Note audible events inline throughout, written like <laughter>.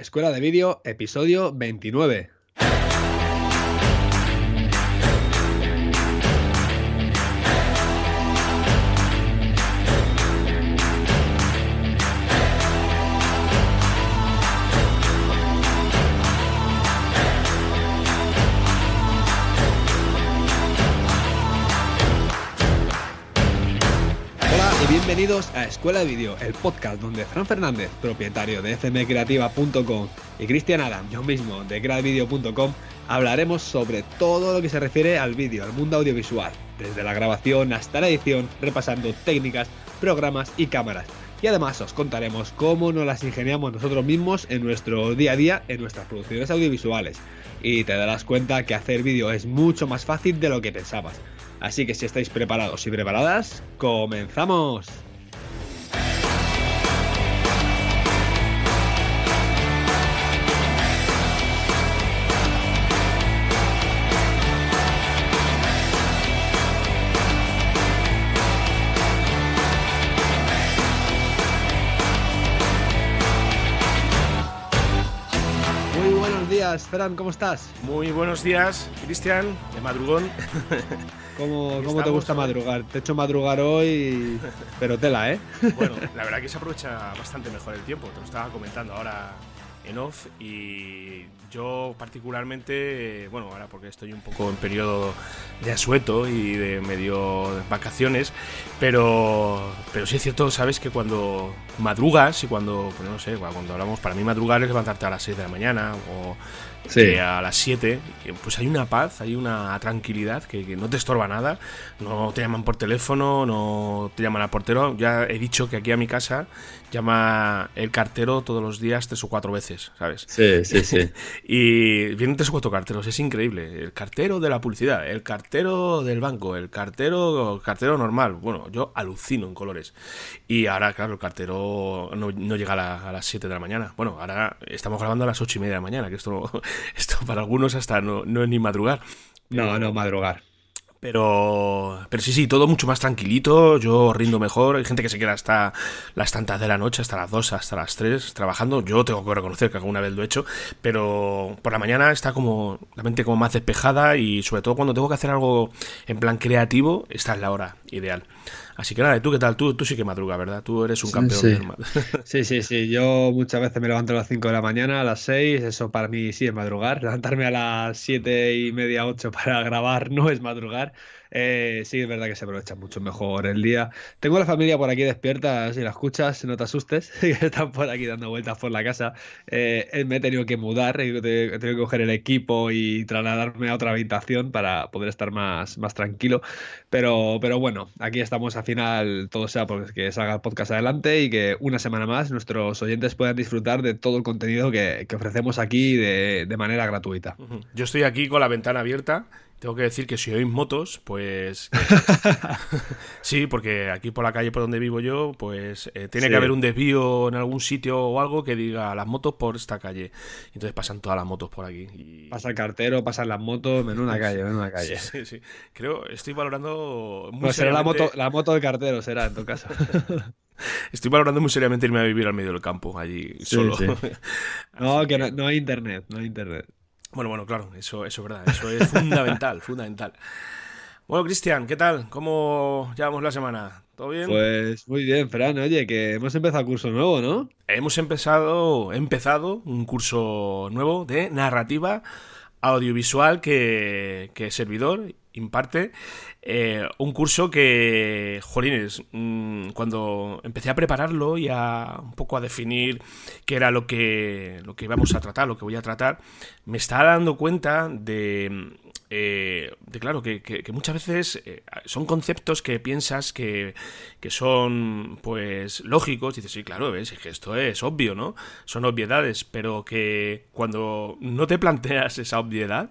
Escuela de Vídeo, episodio 29. Bienvenidos a Escuela de Vídeo, el podcast donde Fran Fernández, propietario de fmcreativa.com, y Cristian Adam, yo mismo, de gradvideo.com, hablaremos sobre todo lo que se refiere al vídeo, al mundo audiovisual, desde la grabación hasta la edición, repasando técnicas, programas y cámaras. Y además os contaremos cómo nos las ingeniamos nosotros mismos en nuestro día a día en nuestras producciones audiovisuales. Y te darás cuenta que hacer vídeo es mucho más fácil de lo que pensabas. Así que si estáis preparados y preparadas, comenzamos. Días, Fran, ¿cómo estás? Muy buenos días, Cristian, de madrugón. <laughs> ¿Cómo, cómo te gusta madrugar? Te he hecho madrugar hoy, pero tela, ¿eh? <laughs> Bueno, <laughs> la verdad que se aprovecha bastante mejor el tiempo, te lo estaba comentando ahora en off y yo particularmente, bueno, ahora porque estoy un poco en periodo de asueto y de medio de vacaciones, pero, pero sí es cierto, sabes que cuando madrugas y cuando, pues no sé, cuando hablamos, para mí madrugar es levantarte a las 6 de la mañana o a las 7, pues hay una paz, hay una tranquilidad que, que, no te estorba nada, no te llaman por teléfono, no te llaman al portero, ya he dicho que aquí a mi casa llama el cartero todos los días tres o cuatro veces, ¿sabes? Sí, sí, sí. <laughs> y vienen tres o cuatro carteros, es increíble. El cartero de la publicidad, el cartero del banco, el cartero, cartero normal. Bueno, yo alucino en colores. Y ahora, claro, el cartero no, no llega a, la, a, las 7 de la mañana. Bueno, ahora estamos grabando a las ocho y media de la mañana, que esto, <laughs> esto para algunos hasta no, no es ni madrugar. No, no, madrugar. Pero, pero sí, sí, todo mucho más tranquilito, yo rindo mejor, hay gente que se queda hasta las tantas de la noche, hasta las 2, hasta las 3 trabajando, yo tengo que reconocer que alguna vez lo he hecho, pero por la mañana está como la mente como más despejada y sobre todo cuando tengo que hacer algo en plan creativo, esta es la hora ideal. Así que nada, ¿tú qué tal? Tú, tú sí que madruga, ¿verdad? Tú eres un campeón. Sí. <laughs> sí, sí, sí. Yo muchas veces me levanto a las 5 de la mañana, a las 6. Eso para mí sí es madrugar. <laughs> Levantarme a las 7 y media, 8 para grabar no es madrugar. Eh, sí, es verdad que se aprovecha mucho mejor el día. Tengo la familia por aquí despierta, si la escuchas, no te asustes, <laughs> que están por aquí dando vueltas por la casa. Eh, me he tenido que mudar, he tenido que coger el equipo y trasladarme a otra habitación para poder estar más, más tranquilo. Pero, pero bueno, aquí estamos al final, todo sea porque salga el podcast adelante y que una semana más nuestros oyentes puedan disfrutar de todo el contenido que, que ofrecemos aquí de, de manera gratuita. Yo estoy aquí con la ventana abierta tengo que decir que si oís motos, pues... <laughs> sí, porque aquí por la calle por donde vivo yo, pues eh, tiene sí. que haber un desvío en algún sitio o algo que diga las motos por esta calle. Entonces pasan todas las motos por aquí. Y... Pasa el cartero, pasan las motos, menuda <laughs> calle, menuda calle. Sí, sí, sí. Creo, estoy valorando... Muy pues será la moto, la moto del cartero, será en tu caso. <laughs> Estoy valorando muy seriamente irme a vivir al medio del campo, allí sí, solo. Sí. No, que no, no hay internet, no hay internet. Bueno, bueno, claro, eso, eso es verdad, eso es fundamental, <laughs> fundamental. Bueno, Cristian, ¿qué tal? ¿Cómo llevamos la semana? ¿Todo bien? Pues muy bien, Fran. Oye, que hemos empezado curso nuevo, ¿no? Hemos empezado, empezado un curso nuevo de narrativa audiovisual que, que servidor imparte. Eh, un curso que, jolines, mmm, cuando empecé a prepararlo y a un poco a definir qué era lo que, lo que íbamos a tratar, lo que voy a tratar, me estaba dando cuenta de, eh, de claro, que, que, muchas veces eh, son conceptos que piensas que, que, son, pues, lógicos. Dices, sí, claro, ves, es que esto es obvio, ¿no? Son obviedades, pero que cuando no te planteas esa obviedad,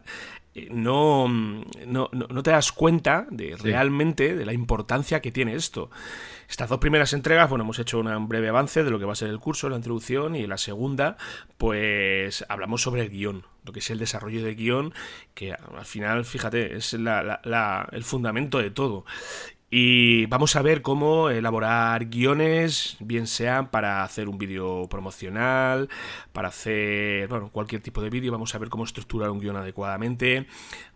no, no, no, te das cuenta de realmente de la importancia que tiene esto. Estas dos primeras entregas, bueno, hemos hecho un breve avance de lo que va a ser el curso, la introducción, y la segunda, pues hablamos sobre el guion, lo que es el desarrollo de guion, que al final, fíjate, es la, la, la, el fundamento de todo. Y vamos a ver cómo elaborar guiones, bien sean para hacer un vídeo promocional, para hacer bueno, cualquier tipo de vídeo, vamos a ver cómo estructurar un guion adecuadamente,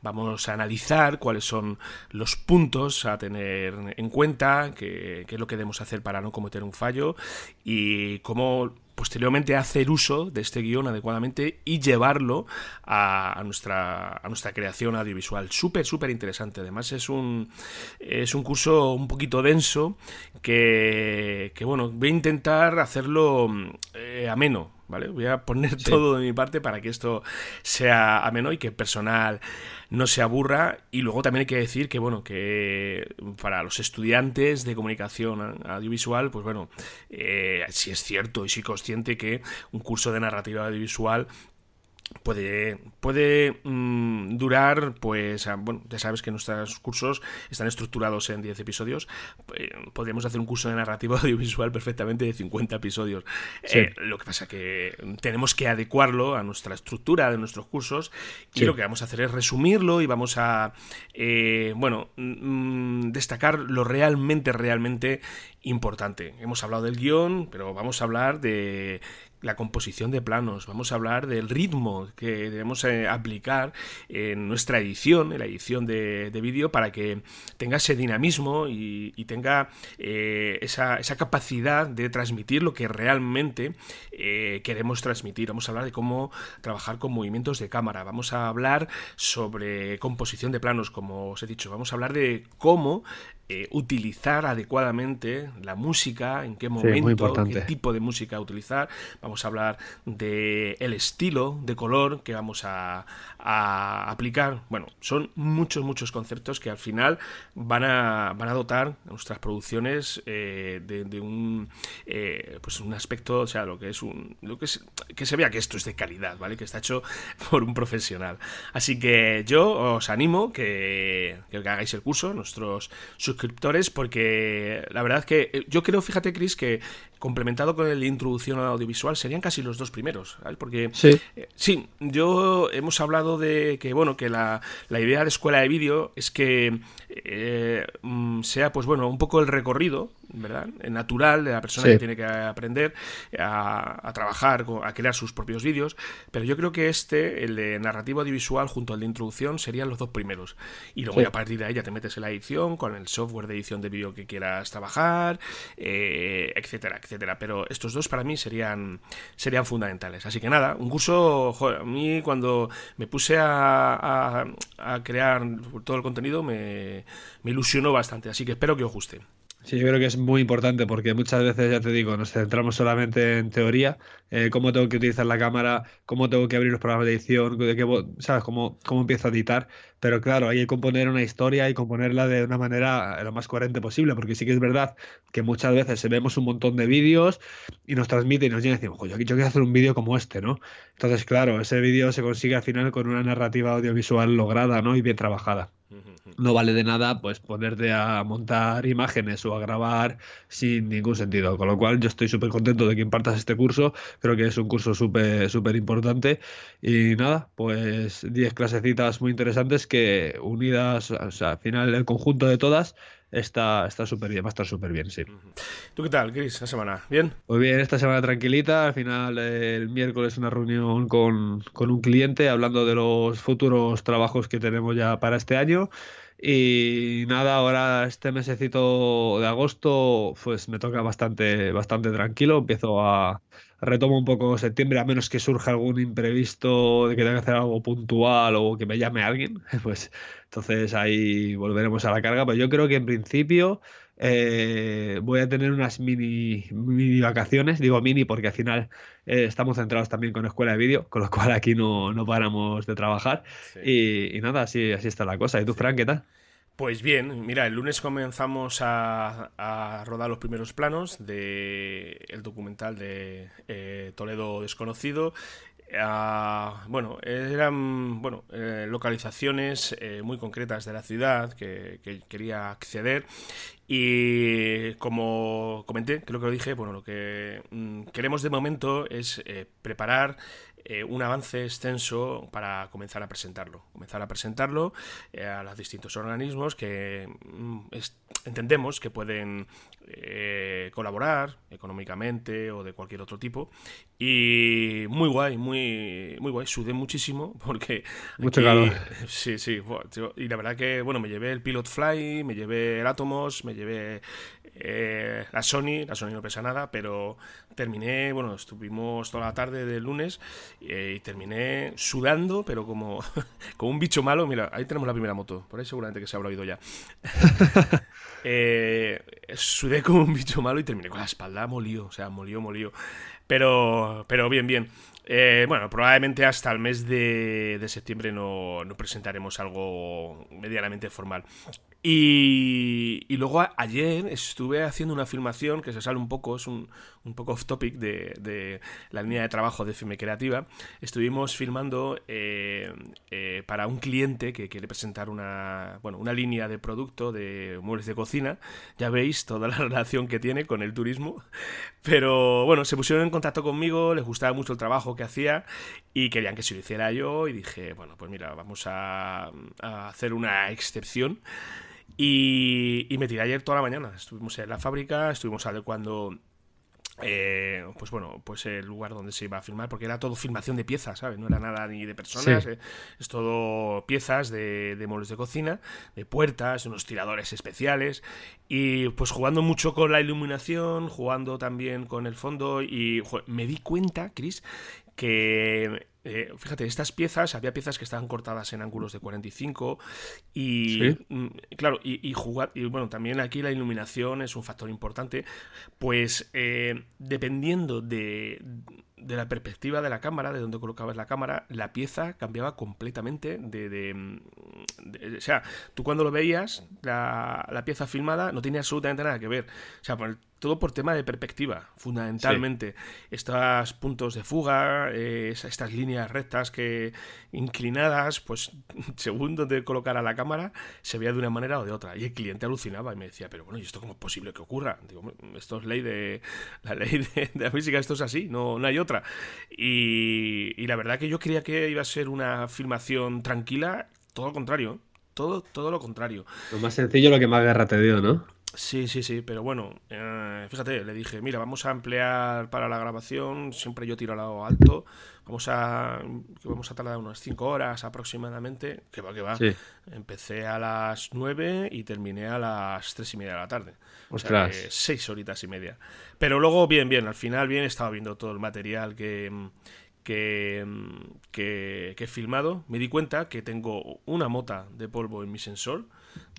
vamos a analizar cuáles son los puntos a tener en cuenta, qué, qué es lo que debemos hacer para no cometer un fallo y cómo posteriormente hacer uso de este guion adecuadamente y llevarlo a, nuestra, a nuestra creación audiovisual. Súper, súper interesante. Además es un, es un curso un poquito denso que, que bueno, voy a intentar hacerlo eh, ameno. ¿Vale? Voy a poner todo de mi parte para que esto sea ameno y que el personal no se aburra. Y luego también hay que decir que, bueno, que para los estudiantes de comunicación audiovisual, pues bueno, eh, si es cierto y sí consciente que un curso de narrativa audiovisual puede, puede mm, durar, pues, bueno, ya sabes que nuestros cursos están estructurados en 10 episodios. Eh, podríamos hacer un curso de narrativa <laughs> audiovisual perfectamente de 50 episodios. Eh, lo que pasa que tenemos que adecuarlo a nuestra estructura de nuestros cursos y lo que vamos a hacer es resumirlo y vamos a, eh, bueno, mm, destacar lo realmente, realmente importante. Hemos hablado del guion, pero vamos a hablar de la composición de planos, vamos a hablar del ritmo que debemos eh, aplicar en nuestra edición, en la edición de, vídeo, para que tenga ese dinamismo y, tenga eh, esa, capacidad de transmitir lo que realmente eh, queremos transmitir. Vamos a hablar de cómo trabajar con movimientos de cámara, vamos a hablar sobre composición de planos, como os he dicho, vamos a hablar de cómo eh, utilizar adecuadamente la música, en qué momento, qué tipo de música utilizar. Vamos a hablar de el estilo de color que vamos a, aplicar. Bueno, son muchos, muchos conceptos que al final van a, van a dotar nuestras producciones eh, de, un eh, pues un aspecto, o sea, lo que es un lo que, es, que se vea que esto es de calidad, ¿vale? Que está hecho <laughs> por un profesional. Así que yo os animo que, que hagáis el curso, nuestros suscriptores porque la verdad que eh, yo creo, fíjate Chris, que complementado con el introducción al audiovisual serían casi los dos primeros, ¿sabes? Porque sí. Eh, sí, yo hemos hablado de que bueno, que la, la idea de escuela de vídeo es que eh, mm, sea pues bueno, un poco el recorrido ¿verdad? natural de la persona que tiene que aprender a, trabajar, a crear sus propios vídeos, pero yo creo que este, el de narrativo audiovisual junto al de introducción, serían los dos primeros. Y luego a partir de ahí ya te metes en la edición, con el software de edición de vídeo que quieras trabajar, eh, etcétera, etcétera. Pero estos dos para mí serían, serían fundamentales. Así que nada, un curso, a mí cuando me puse a, a, crear todo el contenido me, me ilusionó bastante, así que espero que os guste. Sí, yo creo que es muy importante porque muchas veces, ya te digo, nos centramos solamente en teoría, eh, cómo tengo que utilizar la cámara, cómo tengo que abrir los programas de edición, de qué, ¿sabes? Cómo, cómo empiezo a editar. Pero claro, hay que componer una historia y componerla de una manera lo más coherente posible, porque sí que es verdad que muchas veces vemos un montón de vídeos y nos transmite y nos llega y decimos, yo quiero hacer un vídeo como este, ¿no? Entonces, claro, ese vídeo se consigue al final con una narrativa audiovisual lograda, ¿no? Y bien trabajada no vale de nada pues ponerte a montar imágenes o a grabar sin ningún sentido. Con lo cual yo estoy súper contento de que impartas este curso. Creo que es un curso súper súper importante. Y nada, pues 10 clasecitas muy interesantes que unidas, o sea, al final el conjunto de todas está súper bien, va a estar súper bien, sí. ¿Tú qué tal, Chris, la semana? ¿Bien? Pues bien, esta semana tranquilita. Al final, el miércoles, una reunión con, con un cliente hablando de los futuros trabajos que tenemos ya para este año. Y nada, ahora este mesecito de agosto, pues me toca bastante, bastante tranquilo. Empiezo a, retomo un poco septiembre, a menos que surja algún imprevisto de que tenga que hacer algo puntual o que me llame alguien, <laughs> pues entonces ahí volveremos a la carga. Pero yo creo que en principio eh, voy a tener unas mini, mini vacaciones, digo mini porque al final eh, estamos centrados también con escuela de vídeo, con lo cual aquí no, no paramos de trabajar. Y, nada, así, así está la cosa. ¿Y tú, Frank, qué tal? Pues bien, mira, el lunes comenzamos a, rodar los primeros planos del el documental de eh, Toledo Desconocido. Bueno, eran bueno, eh, localizaciones eh, muy concretas de la ciudad que, quería acceder. Y como comenté, creo que lo dije, bueno, lo que mm, queremos de momento es preparar eh, un avance extenso para comenzar a presentarlo. Comenzar a presentarlo eh, a los distintos organismos que mm, entendemos que pueden eh, colaborar económicamente o de cualquier otro tipo. Y muy guay, muy, muy guay. Sudé muchísimo <laughs> porque. Mucho calor. <laughs> Sí, sí. Y la verdad que, bueno, me llevé el Pilot Fly, me llevé el Atomos, me llevé eh, la Sony. La Sony no pesa nada, pero terminé, bueno, estuvimos toda la tarde del lunes eh, y terminé sudando, pero como, <laughs> como un bicho malo. Mira, ahí tenemos la primera moto. Por ahí seguramente que se habrá oído ya. <laughs> eh, sudé como un bicho malo y terminé con la espalda molido, o sea, molió, molió. Pero, pero bien, bien. Eh, bueno, probablemente hasta el mes de, septiembre no, no, presentaremos algo medianamente formal. Y, luego ayer estuve haciendo una filmación que se sale un poco, es un, un poco off topic de, de, la línea de trabajo de Filme Creativa. Estuvimos filmando eh, eh, para un cliente que quiere presentar una, bueno, una línea de producto de muebles de cocina. Ya veis toda la <laughs> relación que tiene con el turismo. Pero bueno, se pusieron en contacto conmigo, les gustaba mucho el trabajo que hacía y querían que se lo hiciera yo. Y dije, bueno, pues mira, vamos a hacer una excepción. Y, me tiré ayer toda la mañana. Estuvimos en la fábrica, estuvimos adecuando eh, pues bueno, pues el lugar donde se iba a filmar, porque era todo filmación de piezas, ¿sabes? No era nada ni de personas, eh, es todo piezas de, de muebles de cocina, de puertas, unos tiradores especiales, y pues jugando mucho con la iluminación, jugando también con el fondo, y me di cuenta, Chris, que eh, fíjate, estas piezas, había piezas que estaban cortadas en ángulos de 45 y mm, claro, y, jugar, y bueno, también aquí la iluminación es un factor importante, pues eh, dependiendo de, de, la perspectiva de la cámara, de donde colocabas la cámara, la pieza cambiaba completamente de... de, o sea, tú cuando lo veías, la, la, pieza filmada no tenía absolutamente nada que ver. O sea, por todo por tema de perspectiva, fundamentalmente. Estos puntos de fuga, eh, estas líneas rectas que inclinadas, pues <laughs> según donde colocara la cámara, se veía de una manera o de otra. Y el cliente alucinaba y me decía, pero bueno, ¿y esto cómo es posible que ocurra? Digo, esto es ley de la ley de, la física, esto es así, no, no hay otra. Y, la verdad que yo creía que iba a ser una filmación tranquila, todo lo contrario. Todo, todo lo contrario. Lo más sencillo, lo que más guerra te dio, ¿no? Sí, sí, sí, pero bueno, eh, fíjate, le dije, mira, vamos a emplear para la grabación, siempre yo tiro al lado alto, vamos a, vamos a tardar unas 5 horas aproximadamente, que va, que va. Empecé a las 9 y terminé a las 3 y media de la tarde. Ostras. O sea, 6 horitas y media. Pero luego, bien, bien, al final, bien, estaba viendo todo el material que, que, que, que he filmado. Me di cuenta que tengo una mota de polvo en mi sensor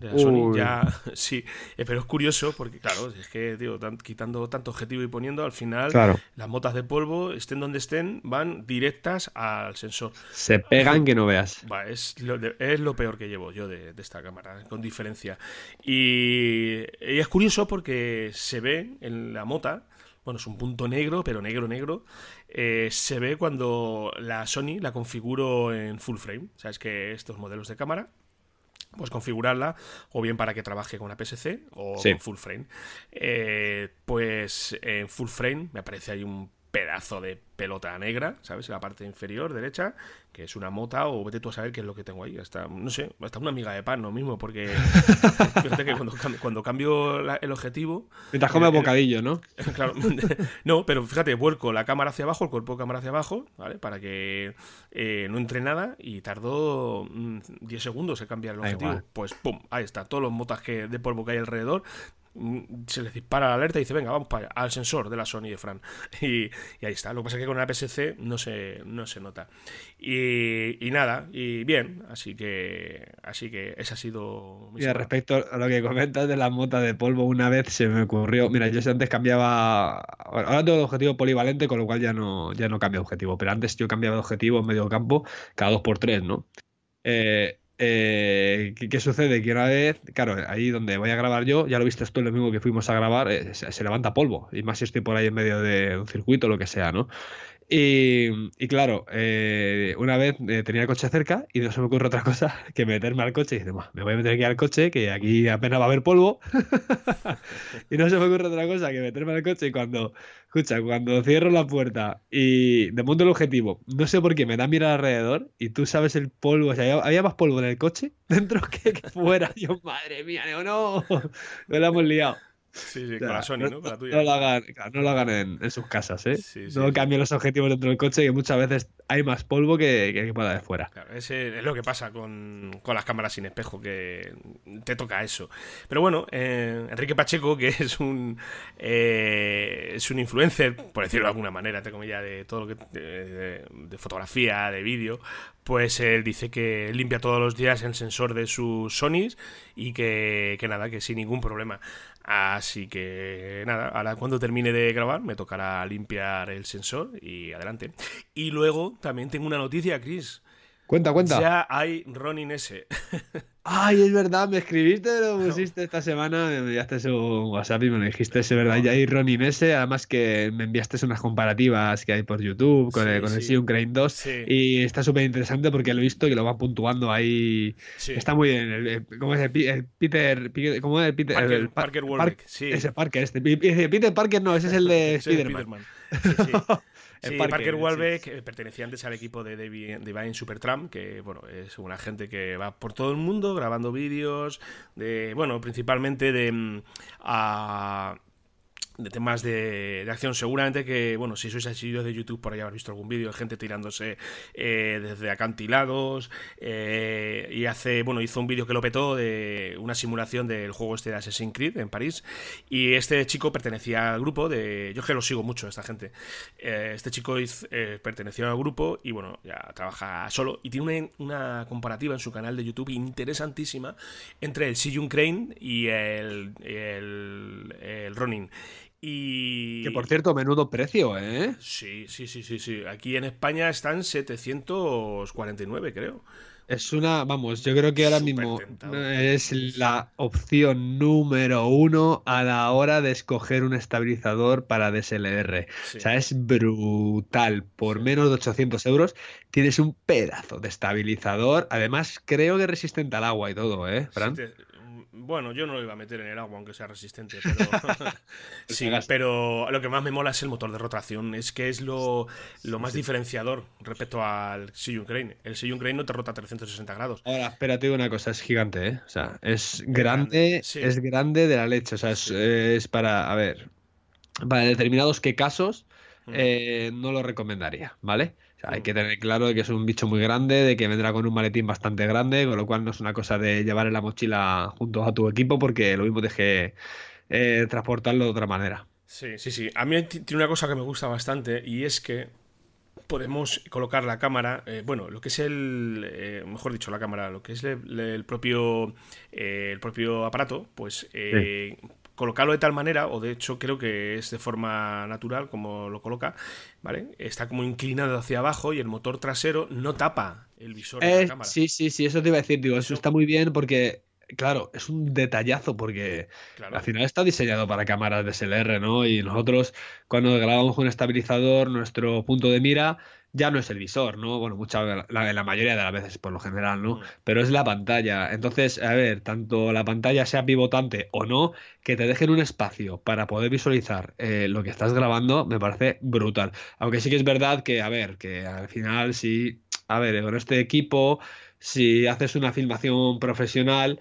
de la Sony. Ya, <laughs> sí, eh, pero es curioso porque, claro, es que, digo, quitando tanto objetivo y poniendo, al final las motas de polvo, estén donde estén, van directas al sensor. Se pegan que no veas. es, lo, es lo peor que llevo yo de, esta cámara, con diferencia. Y, y, es curioso porque se ve en la mota. Bueno, es un punto negro, pero negro, negro. Eh, se ve cuando la Sony la configuro en full frame. Sabes que estos modelos de cámara pues configurarla o bien para que trabaje con APS-C o con full frame. Eh, pues en full frame me aparece ahí un pedazo de pelota negra, ¿sabes? En la parte inferior derecha, que es una mota, o vete tú a saber qué es lo que tengo ahí. Hasta, no sé, hasta una amiga de pan, no mismo, porque <laughs> fíjate que cuando, cambio el objetivo. Te come bocadillo, ¿no? <laughs> claro, <laughs> no, pero fíjate, vuelco la cámara hacia abajo, el cuerpo de cámara hacia abajo, ¿vale? Para que eh, no entre nada y tardó 10 mm, segundos en cambiar el objetivo. Pues pum, ahí está, todos los motas que, de polvo que hay alrededor se les dispara la alerta y dice, venga, vamos para al sensor de la Sony de Fran. <laughs> Y, ahí está. Lo que pasa es que con la PSC no se, no se nota. Y, nada, y bien, así que así que ese ha sido mi respecto a lo que comentas de la mota de polvo, una vez se me ocurrió, mira, yo antes cambiaba, ahora tengo el objetivo polivalente, con lo cual ya no, ya no cambio objetivo, pero antes yo cambiaba de objetivo en medio campo cada dos por tres, ¿no? Eh, eh, ¿qué, sucede? Que una vez, claro, ahí donde voy a grabar yo, ya lo viste tú lo mismo que fuimos a grabar, eh, se, levanta polvo, y más si estoy por ahí en medio de un circuito o lo que sea, ¿no? Y, claro, eh, una vez tenía el coche cerca y no se me ocurre otra cosa <laughs> que meterme al coche y dice, me voy a meter aquí al coche, que aquí apenas va a haber polvo. <laughs> y no se me ocurre otra cosa que meterme al coche y cuando, Escucha, cuando cierro la puerta y de el objetivo, no sé por qué me da mirar alrededor y tú sabes el polvo, o sea, había, más polvo en el coche <laughs> dentro que, fuera. Yo, madre mía, no, <laughs> no, no la hemos liado. Sí, sí, con la Sony, ¿no? Con la tuya. No lo hagan, no lo hagan en, sus casas, ¿eh? no cambien los objetivos dentro del coche, que muchas veces hay más polvo que, que para de fuera. Claro, ese es lo que pasa con, las cámaras sin espejo, que te toca eso. Pero bueno, eh, Enrique Pacheco, que es un eh, es un influencer, por decirlo de alguna manera, entre comillas, de todo lo que de, de fotografía, de vídeo, pues él dice que limpia todos los días el sensor de sus Sonys y que, que nada, que sin ningún problema. Así que nada, ahora cuando termine de grabar me tocará limpiar el sensor y adelante. Y luego también tengo una noticia, Chris. Cuenta, cuenta. Ya hay Ronin S. <laughs> Ay, es verdad, me escribiste, lo pusiste esta semana, me enviaste un WhatsApp y me lo dijiste, es verdad, ya hay Ronin S, además que me enviaste unas comparativas que hay por YouTube con, el, con el Crane 2 y está súper interesante porque lo he visto y lo va puntuando ahí. Está muy bien, ¿cómo es el, Peter, ¿cómo es el Peter? Parker, el, Parker sí. Ese Parker, este, Peter Parker no, ese es el de Spider-Man. <laughs> Sí, Parker Walbeck eh, pertenecía antes al equipo de Divine Supertramp, que bueno, es una gente que va por todo el mundo grabando vídeos, de, bueno, principalmente de a, de temas de, acción. Seguramente que, bueno, si sois asiduos de YouTube, por ahí habéis visto algún vídeo de gente tirándose eh, desde acantilados. Eh, y hace, bueno, hizo un vídeo que lo petó de una simulación del juego este de Assassin's Creed en París. Y este chico pertenecía al grupo de. Yo que lo sigo mucho, esta gente. Eh, este chico perteneció al grupo y, bueno, ya trabaja solo. Y tiene una, comparativa en su canal de YouTube interesantísima entre el Siyun Crane y el, el, el Ronin. Y... Que por cierto, menudo precio, ¿eh? Sí, sí, sí, sí, sí. Aquí en España están 749, creo. Es una, vamos, yo creo que ahora mismo es la opción número uno a la hora de escoger un estabilizador para DSLR. O sea, es brutal. Por menos de 800 euros tienes un pedazo de estabilizador. Además, creo que resistente al agua y todo, ¿eh, Fran? Bueno, yo no lo iba a meter en el agua, aunque sea resistente, pero. <laughs> <laughs> sí, pero lo que más me mola es el motor de rotación. Es que es lo, más diferenciador respecto al Siyun Crane. El Siyun Crane no te rota 360 grados. Ahora, espérate una cosa, es gigante, ¿eh? O sea, es grande, es grande de la leche. O sea, es, para. A ver. Para determinados qué casos. Eh, no lo recomendaría, ¿vale? Hay que tener claro que es un bicho muy grande, de que vendrá con un maletín bastante grande, con lo cual no es una cosa de llevar en la mochila junto a tu equipo, porque lo mismo deje que eh, transportarlo de otra manera. Sí, sí, sí. A mí tiene una cosa que me gusta bastante y es que podemos colocar la cámara, eh, bueno, lo que es el, eh, mejor dicho, la cámara, lo que es el, propio, el propio aparato, pues colocarlo de tal manera, o de hecho creo que es de forma natural como lo coloca, ¿vale? Está como inclinado hacia abajo y el motor trasero no tapa el visor de la eh, cámara. Sí, sí, sí, eso te iba a decir, digo, eso, está muy bien porque claro, es un detallazo porque al final está diseñado para cámaras de SLR, ¿no? Y nosotros cuando grabamos con un estabilizador, nuestro punto de mira ya no es el visor, ¿no? Bueno, mucha, la, la mayoría de las veces por lo general, ¿no? Mm. Pero es la pantalla. Entonces, a ver, tanto la pantalla sea pivotante o no, que te dejen un espacio para poder visualizar eh, lo que estás grabando, me parece brutal. Aunque sí que es verdad que, a ver, que al final sí, a ver, con este equipo, si haces una filmación profesional,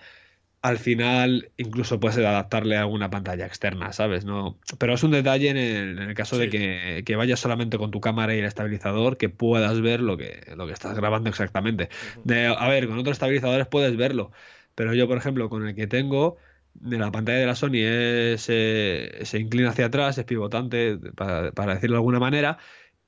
al final incluso puedes adaptarle a alguna pantalla externa, ¿sabes? No, pero es un detalle en el, caso de que, vayas solamente con tu cámara y el estabilizador, que puedas ver lo que, lo que estás grabando exactamente. De, a ver, con otros estabilizadores puedes verlo, pero yo, por ejemplo, con el que tengo, de la pantalla de la Sony es, eh, se inclina hacia atrás, es pivotante, para, para decirlo de alguna manera,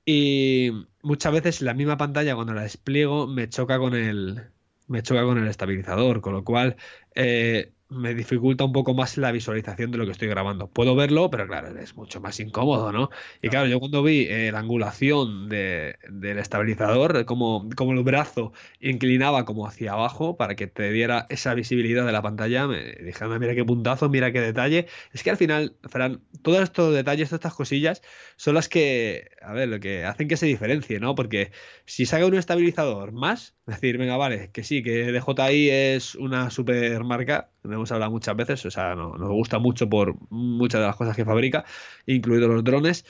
y muchas veces la misma pantalla cuando la despliego me choca con el, me choca con el estabilizador, con lo cual eh, me dificulta un poco más la visualización de lo que estoy grabando. Puedo verlo, pero claro, es mucho más incómodo, ¿no? Y claro, yo cuando vi eh, la angulación del estabilizador, como, como el brazo inclinaba como hacia abajo para que te diera esa visibilidad de la pantalla, me dije, mira qué puntazo, mira qué detalle. Es que al final, Fran, todos estos detalles, todas estas cosillas, son las que, a ver, lo que hacen que se diferencie, ¿no? Porque si saca un estabilizador más, decir, venga, vale, que sí, que DJI es una super marca, hemos hablado muchas veces, o sea, nos gusta mucho por muchas de las cosas que fabrica, incluidos los drones.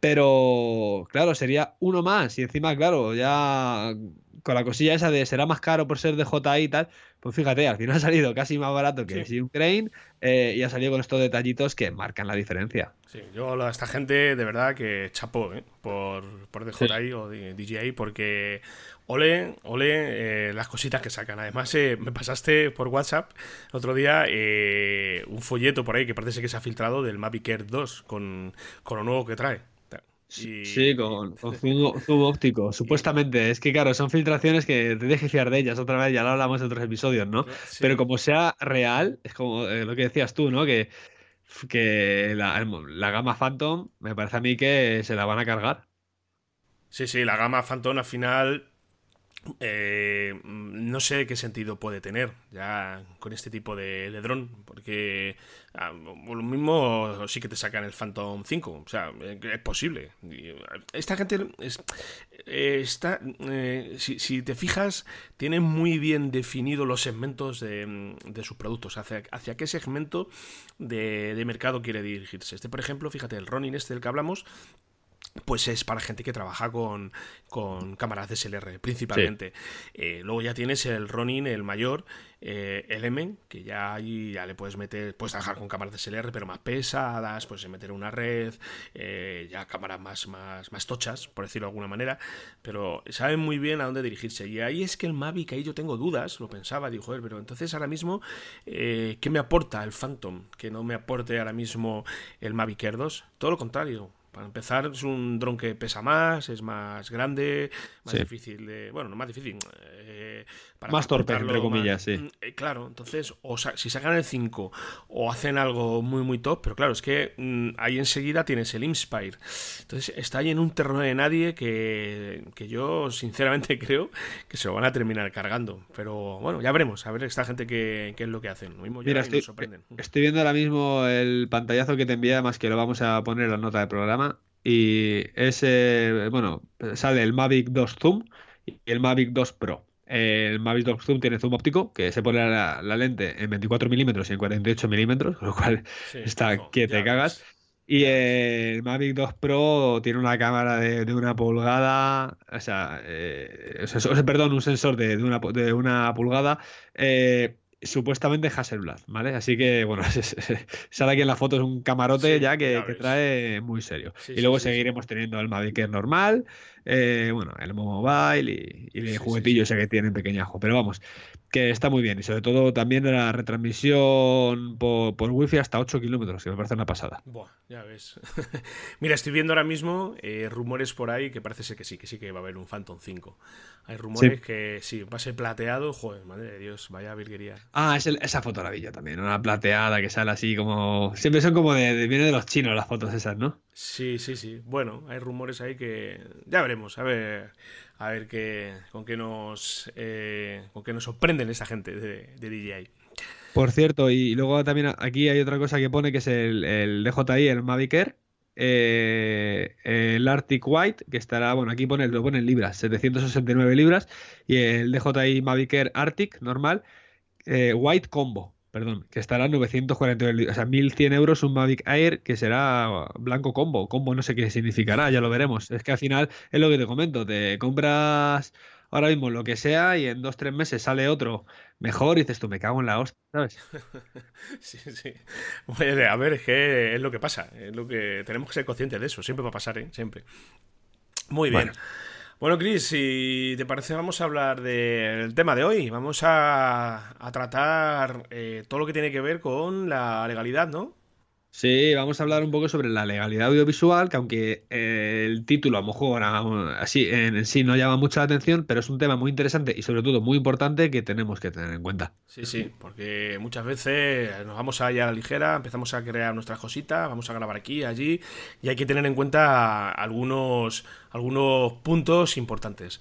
Pero, claro, sería uno más. Y encima, claro, ya con la cosilla esa de será más caro por ser de JI y tal, pues fíjate, al final <laughs> ha salido casi más barato que sí. Crane eh, y ha salido con estos detallitos que marcan la diferencia. Sí, yo a esta gente de verdad que chapó ¿eh? por, por DJI o DJI porque ole, ole eh, las cositas que sacan. Además, eh, me pasaste por WhatsApp otro día un folleto por ahí que parece que se ha filtrado del Mavic Air 2 con, con lo nuevo que trae. Sí, con, zoom, óptico, <laughs> supuestamente. Es que, claro, son filtraciones que te dejes fiar de ellas otra vez, ya lo hablamos en otros episodios, ¿no? Pero como sea real, es como eh, lo que decías tú, ¿no? Que, que la, la, gama Phantom me parece a mí que se la van a cargar. Sí, sí, la gama Phantom al final eh, no sé qué sentido puede tener ya con este tipo de, dron, porque ah, lo mismo sí que te sacan el Phantom 5, o sea, es posible. Esta gente eh, está, eh, si, te fijas, tiene muy bien definido los segmentos de, sus productos, hacia, hacia qué segmento de, de mercado quiere dirigirse. Este, por ejemplo, fíjate, el Ronin este del que hablamos, pues es para gente que trabaja con, con cámaras DSLR principalmente. Eh, luego ya tienes el Ronin, el mayor, eh, el M, que ya ahí ya le puedes meter, puedes trabajar con cámaras DSLR pero más pesadas, puedes meter una red, eh, ya cámaras más, más, más tochas, por decirlo de alguna manera, pero saben muy bien a dónde dirigirse. Y ahí es que el Mavic, ahí yo tengo dudas, lo pensaba, dijo él, pero entonces ahora mismo, ¿qué me aporta el Phantom? Que no me aporte ahora mismo el Mavic Air 2. Todo lo contrario, para empezar, es un dron que pesa más, es más grande, más difícil de. Bueno, no más difícil. Eh, más torpe, entre comillas, sí. Mm, eh, claro, entonces, o si sacan el 5 o hacen algo muy, muy top, pero claro, es que mm, ahí enseguida tienes el Inspire. Entonces, está ahí en un terreno de nadie que, que yo, sinceramente, <laughs> creo que se lo van a terminar cargando. Pero bueno, ya veremos, a ver esta gente qué, es lo que hacen. Lo mismo Mira, estoy, estoy viendo ahora mismo el pantallazo que te envía, más que lo vamos a poner en la nota de programa y ese, bueno, sale el Mavic 2 Zoom y el Mavic 2 Pro. El Mavic 2 Zoom tiene zoom óptico, que se pone la, lente en 24 milímetros y en 48 milímetros, con lo cual está que te cagas. Y el Mavic 2 Pro tiene una cámara de, una pulgada, o sea, eh, perdón, un sensor de, una, de una pulgada. Eh, supuestamente Hasselblad, ¿vale? Así que, bueno, <laughs> sale aquí en la foto, es un camarote ya que, trae muy serio. y luego seguiremos teniendo el Mavic normal, eh, bueno, el mobile y, y el juguetillo ese que tiene en pequeñajo. Pero vamos, que está muy bien y sobre todo también la retransmisión por, por wifi hasta 8 kilómetros, que me parece una pasada. Buah, ya ves. <laughs> Mira, estoy viendo ahora mismo eh, rumores por ahí que parece ser que sí, que sí que va a haber un Phantom 5. Hay rumores que sí, va a ser plateado, joder, madre de Dios, vaya virguería. Ah, es esa fotografía también, una plateada que sale así como... Siempre son como de, de, viene de los chinos las fotos esas, ¿no? Sí, sí, sí. Bueno, hay rumores ahí que ya veremos, a ver a ver qué, con qué nos eh, con qué nos sorprenden esa gente de, DJI. Por cierto, y luego también aquí hay otra cosa que pone que es el, el DJI, el Mavic Air, eh, el Arctic White, que estará, bueno, aquí pone, lo pone en libras, 769 libras, y el DJI Mavic Air Arctic normal, eh, White Combo, perdón, que estará 940, o sea, 1100 euros un Mavic Air que será blanco combo. Combo no sé qué significará, ya lo veremos. Es que al final es lo que te comento, te compras ahora mismo lo que sea y en dos, tres meses sale otro mejor y dices tú, me cago en la hostia, ¿sabes? <laughs> sí, sí. a ver, es que es lo que pasa, es lo que tenemos que ser conscientes de eso, siempre va a pasar, ¿eh? Siempre. Muy bien. Bueno, Chris, si te parece, vamos a hablar del tema de hoy. Vamos a, tratar eh, todo lo que tiene que ver con la legalidad, ¿no? Sí, vamos a hablar un poco sobre la legalidad audiovisual, que aunque eh, el título a lo mejor así en, sí no llama mucha atención, pero es un tema muy interesante y sobre todo muy importante que tenemos que tener en cuenta. Sí, sí, porque muchas veces nos vamos allá a la ligera, empezamos a crear nuestras cositas, vamos a grabar aquí, allí, y hay que tener en cuenta algunos, algunos puntos importantes.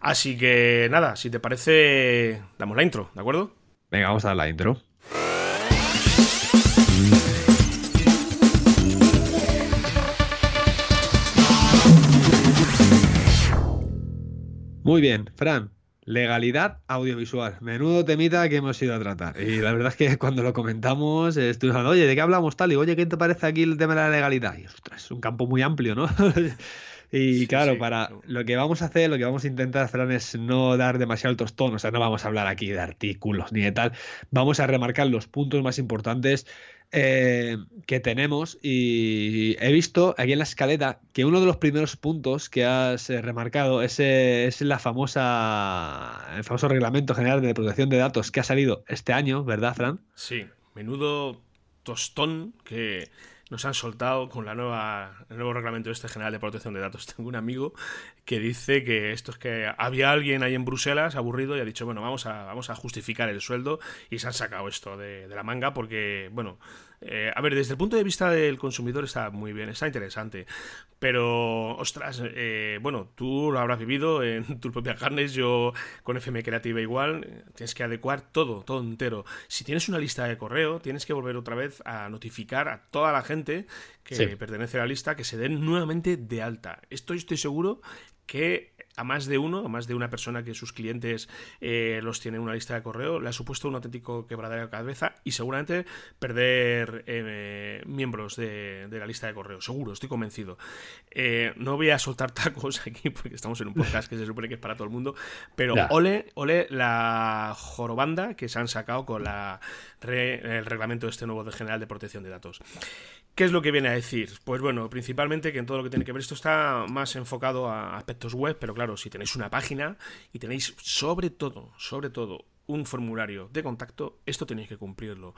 Así que nada, si te parece, damos la intro, ¿de acuerdo? Venga, vamos a dar la intro. Muy bien, Fran. Legalidad audiovisual. Menudo temita que hemos ido a tratar. Y la verdad es que <laughs> cuando lo comentamos, estuvimos hablando, oye, ¿de qué hablamos tal? Y oye, ¿qué te parece aquí el tema de la legalidad? Y ostras, es un campo muy amplio, ¿no? <laughs> Y claro, para lo que vamos a hacer, lo que vamos a intentar, Fran, es no dar demasiado altos tonos, o sea, no vamos a hablar aquí de artículos ni de tal, vamos a remarcar los puntos más importantes eh, que tenemos y he visto aquí en la escaleta que uno de los primeros puntos que has eh, remarcado es, es la famosa, el famoso reglamento general de protección de datos que ha salido este año, ¿verdad, Fran? Sí, menudo tostón que nos han soltado con la nueva, el nuevo reglamento este general de protección de datos. <laughs> Tengo un amigo que dice que esto es que había alguien ahí en Bruselas aburrido y ha dicho, bueno, vamos a, vamos a justificar el sueldo y se han sacado esto de, de la manga porque, bueno, eh, a ver, desde el punto de vista del consumidor está muy bien, está interesante. Pero, ostras, eh, bueno, tú lo habrás vivido en <laughs> tus propias carnes, yo con FM Creativa igual, tienes que adecuar todo, todo entero. Si tienes una lista de correo, tienes que volver otra vez a notificar a toda la gente que pertenece a la lista que se den nuevamente de alta. Esto estoy seguro que a más de uno, a más de una persona que sus clientes eh, los tiene en una lista de correo, le ha supuesto un auténtico quebradero de cabeza y seguramente perder eh, miembros de, la lista de correo. Seguro, estoy convencido. Eh, no voy a soltar tacos <laughs> aquí porque estamos en un podcast que se supone que es para todo el mundo, pero ole, ole la jorobanda que se han sacado con la el reglamento de este nuevo de General de Protección de Datos. ¿Qué es lo que viene a decir? Pues bueno, principalmente que en todo lo que tiene que ver esto está más enfocado a aspectos web, pero claro, si tenéis una página y tenéis sobre todo, sobre todo, un formulario de contacto, esto tenéis que cumplirlo,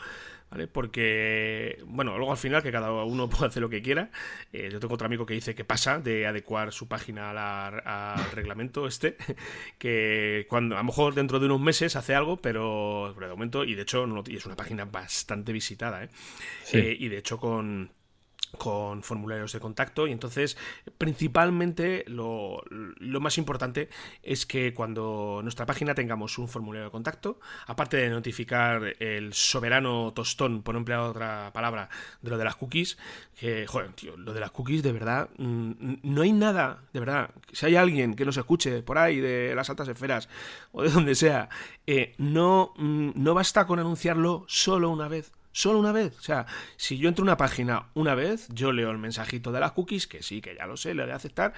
¿vale? Porque, bueno, luego al final que cada uno <laughs> puede hacer lo que quiera. Eh, yo tengo otro amigo que dice que pasa de adecuar su página al reglamento este, <laughs> que cuando a lo mejor dentro de unos meses hace algo, pero, de momento, y de hecho no, y es una página bastante visitada, ¿eh? eh y de hecho con con formularios de contacto y entonces principalmente lo, más importante es que cuando nuestra página tengamos un formulario de contacto, aparte de notificar el soberano tostón, por no emplear otra palabra, de lo de las cookies, que, joder, tío, lo de las cookies de verdad, mm, no hay nada, de verdad, si hay alguien que nos escuche por ahí de las altas esferas o de donde sea, eh, no, mm, no basta con anunciarlo solo una vez Solo una vez. O sea, si yo entro una página una vez, yo leo el mensajito de las cookies, que sí, que ya lo sé, le voy a aceptar,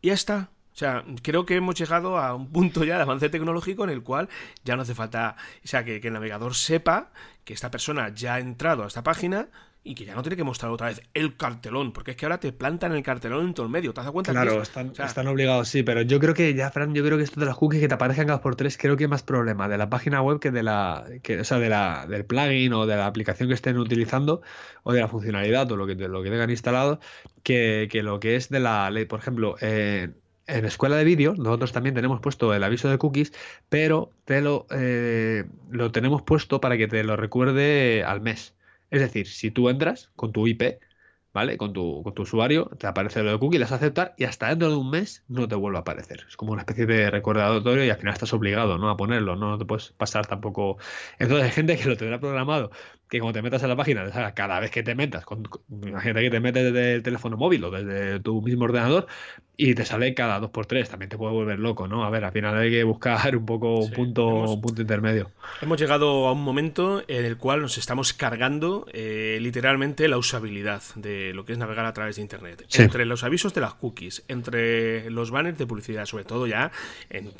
y ya está. O sea, creo que hemos llegado a un punto ya de avance tecnológico en el cual ya no hace falta, o sea, que el navegador sepa que esta persona ya ha entrado a esta página, y que ya no tiene que mostrar otra vez el cartelón, porque es que ahora te plantan el cartelón en todo el medio, ¿te das cuenta? Claro, están, están, obligados, sí, pero yo creo que ya, Fran, yo creo que esto de las cookies que te aparezcan cada por tres, creo que es más problema de la página web que de la, que, o sea, de la, del plugin o de la aplicación que estén utilizando o de la funcionalidad o lo que, lo que tengan instalado, que, que lo que es de la ley. Por ejemplo, en escuela de vídeo, nosotros también tenemos puesto el aviso de cookies, pero te lo, eh, lo tenemos puesto para que te lo recuerde al mes. Es decir, si tú entras con tu IP, ¿vale? Con tu, usuario, te aparece lo de cookie, las aceptar y hasta dentro de un mes no te vuelve a aparecer. Es como una especie de recordatorio y al final estás obligado, ¿no? A ponerlo, ¿no? No te puedes pasar tampoco. Entonces hay gente que lo tendrá programado que como te metas en la página, cada vez que te metas, con, imagínate que te metes desde el teléfono móvil o desde tu mismo ordenador y te sale cada dos por tres, también te puede volver loco, ¿no? A ver, al final hay que buscar un poco un punto, un punto intermedio. Hemos llegado a un momento en el cual nos estamos cargando eh, literalmente la usabilidad de lo que es navegar a través de internet. Entre los avisos de las cookies, entre los banners de publicidad, sobre todo ya en,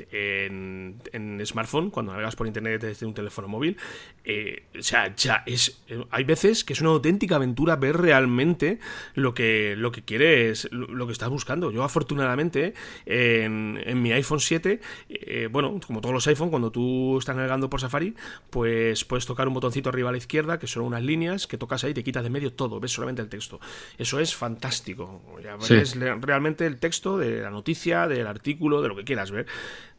en, smartphone, cuando navegas por internet desde un teléfono móvil, eh, o sea, ya es eh, hay veces que es una auténtica aventura ver realmente lo que, lo que quieres, lo, que estás buscando. Yo afortunadamente en, mi iPhone 7, eh, bueno, como todos los iPhone, cuando tú estás navegando por Safari, pues puedes tocar un botoncito arriba a la izquierda, que son unas líneas, que tocas ahí y te quitas de medio todo, ves solamente el texto. Eso es fantástico. Ya ves realmente el texto de la noticia, del artículo, de lo que quieras ver,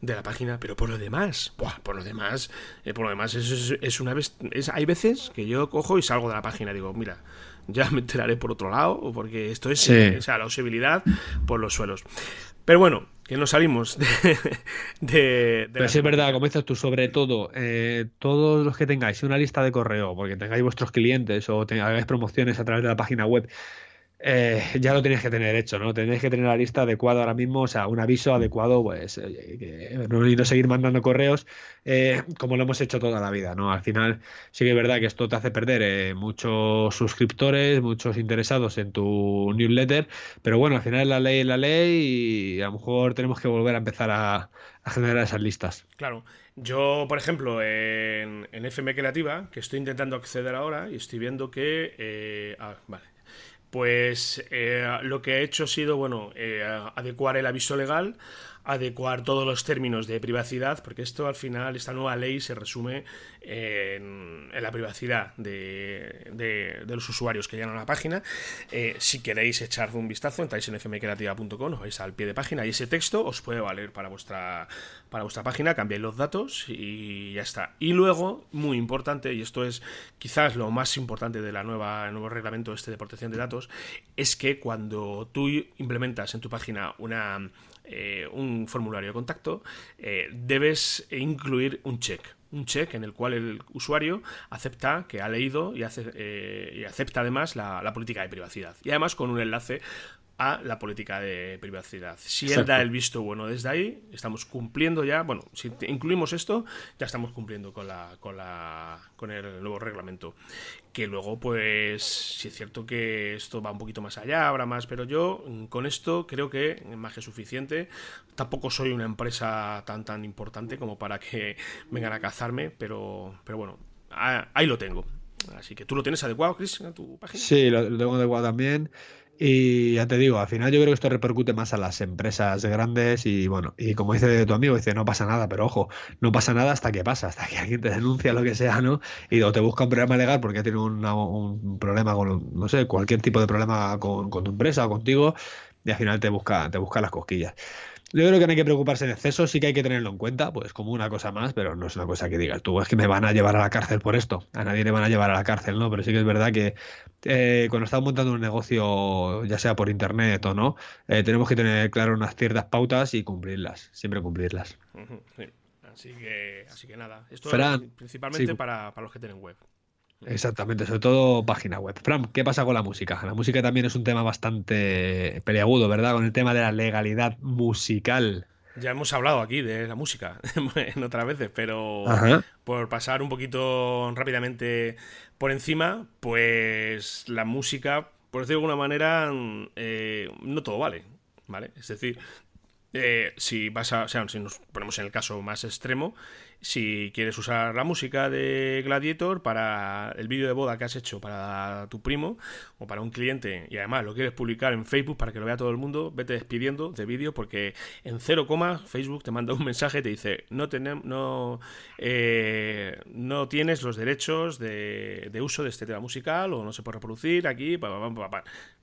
de la página, pero por lo demás, por lo demás, eh, por lo demás es, es una vez, hay veces que yo cojo y salgo de la página. Digo, mira, ya me enteraré por otro lado, porque esto es o sea, la usabilidad por los suelos. Pero bueno, que nos salimos de. Pero es verdad, como dices tú, sobre todo, eh, todos los que tengáis una lista de correo, porque tengáis vuestros clientes o tengáis promociones a través de la página web, eh, <laughs> ya lo tenéis que tener hecho, ¿no? Tenéis que tener la lista adecuada ahora mismo, o sea, un aviso adecuado, pues, y no seguir mandando correos eh, como lo hemos hecho toda la vida, ¿no? Al final sí que es verdad que esto te hace perder eh, muchos suscriptores, muchos interesados en tu newsletter, pero bueno, al final la ley es la ley y a lo mejor tenemos que volver a empezar a, generar esas listas. Claro. Yo, por ejemplo, en, en, FM Creativa, que estoy intentando acceder ahora y estoy viendo que... ah, vale pues eh, lo que he hecho ha sido, bueno, eh, adecuar el aviso legal adecuar todos los términos de privacidad, porque esto al final, esta nueva ley se resume en, la privacidad de, los usuarios que llegan a la página. Eh, si queréis echar un vistazo, entráis en fmcreativa.com, os vais al pie de página y ese texto os puede valer para vuestra, para vuestra página, cambiáis los datos y ya está. Y luego, muy importante, y esto es quizás lo más importante de la nueva, nuevo reglamento este de protección de datos, es que cuando tú implementas en tu página una eh, un formulario de contacto, eh, debes incluir un check. Un check en el cual el usuario acepta que ha leído y, eh, acepta además la, política de privacidad. Y además con un enlace a la política de privacidad. Si él da el visto bueno desde ahí, estamos cumpliendo ya, bueno, si incluimos esto, ya estamos cumpliendo con la con la con el nuevo reglamento. Que luego pues si es cierto que esto va un poquito más allá, habrá más, pero yo mm, con esto creo que es más que suficiente. Tampoco soy una empresa tan tan importante como para que vengan a cazarme, pero pero bueno, ahí lo tengo. Así que tú lo tienes adecuado, Chris, en tu página. Sí, lo, lo tengo adecuado también. Y ya te digo, al final yo creo que esto repercute más a las empresas grandes y bueno, y como dice tu amigo, dice, no pasa nada, pero ojo, no pasa nada hasta que pasa, hasta que <laughs> alguien te denuncia lo que sea, ¿no? Y o te busca un problema legal porque tiene un, un problema con, no sé, cualquier tipo de problema con, con tu empresa o contigo y al final te busca, te busca las cosquillas. Yo creo que no hay que preocuparse en exceso, sí que hay que tenerlo en cuenta, pues como una cosa más, pero no es una cosa que digas tú, es que me van a llevar a la cárcel por esto. A nadie le van a llevar a la cárcel, ¿no? Pero sí que es verdad que eh, cuando estamos montando un negocio, ya sea por internet o no, eh, tenemos que tener claro unas ciertas pautas y cumplirlas, siempre cumplirlas. Así que, así que nada, esto es principalmente para, para los que tienen web. Exactamente, sobre todo página web. Fran, ¿qué pasa con la música? La música también es un tema bastante peleagudo, ¿verdad? Con el tema de la legalidad musical. Ya hemos hablado aquí de la música <laughs> en otras veces, pero por pasar un poquito rápidamente por encima, pues la música, por decirlo de alguna manera, eh, no todo vale, ¿vale? Es decir, eh, si vas a, o sea, si nos ponemos en el caso más extremo, si quieres usar la música de Gladiator para el vídeo de boda que has hecho para tu primo o para un cliente y además lo quieres publicar en Facebook para que lo vea todo el mundo, vete despidiendo de vídeo porque en cero coma Facebook te manda un mensaje y te dice no tenemos no, eh, no tienes los derechos de, uso de este tema musical o no se puede reproducir aquí,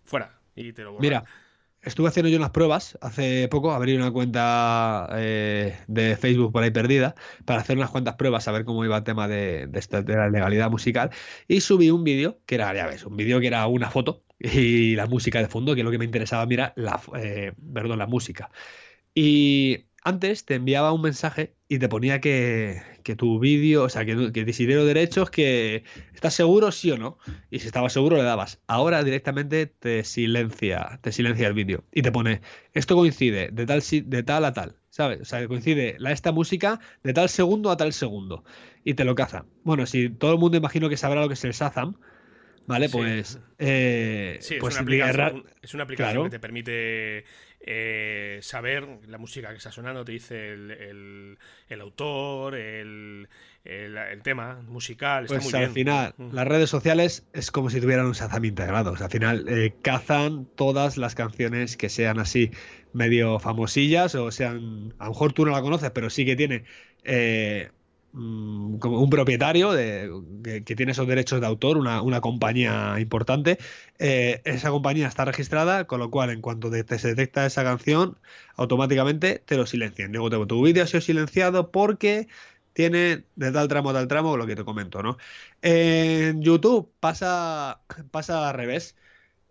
fuera y te lo Mira, Estuve haciendo yo unas pruebas hace poco, abrí una cuenta eh, de Facebook por ahí perdida para hacer unas cuantas pruebas, a ver cómo iba el tema de, la legalidad musical y subí un vídeo que era, ya ves, un vídeo que era una foto y la música de fondo, que es lo que me interesaba, mira, eh, perdón, la música. Y antes te enviaba un mensaje y te ponía que, tu vídeo, o sea, que, que si derechos, que estás seguro, sí o no. Y si estabas seguro, le dabas. Ahora directamente te silencia, te silencia el vídeo y te pone, esto coincide de tal, de tal a tal, ¿sabes? O sea, coincide la, esta música de tal segundo a tal segundo. Y te lo caza. Bueno, si todo el mundo imagino que sabrá lo que es el Shazam, ¿vale? Pues... Eh, sí, es, pues una aplicación, es, una aplicación, que te permite eh, saber la música que está sonando, te dice el, autor, el, tema musical. Está pues al final, mm. las redes sociales es como si tuvieran un Shazam integrado. al final eh, cazan todas las canciones que sean así medio famosillas o sean. A lo mejor tú no la conoces, pero sí que tiene. Eh, como un propietario de, que, tiene esos derechos de autor, una, compañía importante. Eh, esa compañía está registrada, con lo cual en cuanto te, se detecta esa canción, automáticamente te lo silencian. Luego tengo tu vídeo ha sido silenciado porque tiene de tal tramo a tal tramo lo que te comento, ¿no? En YouTube pasa, pasa al revés.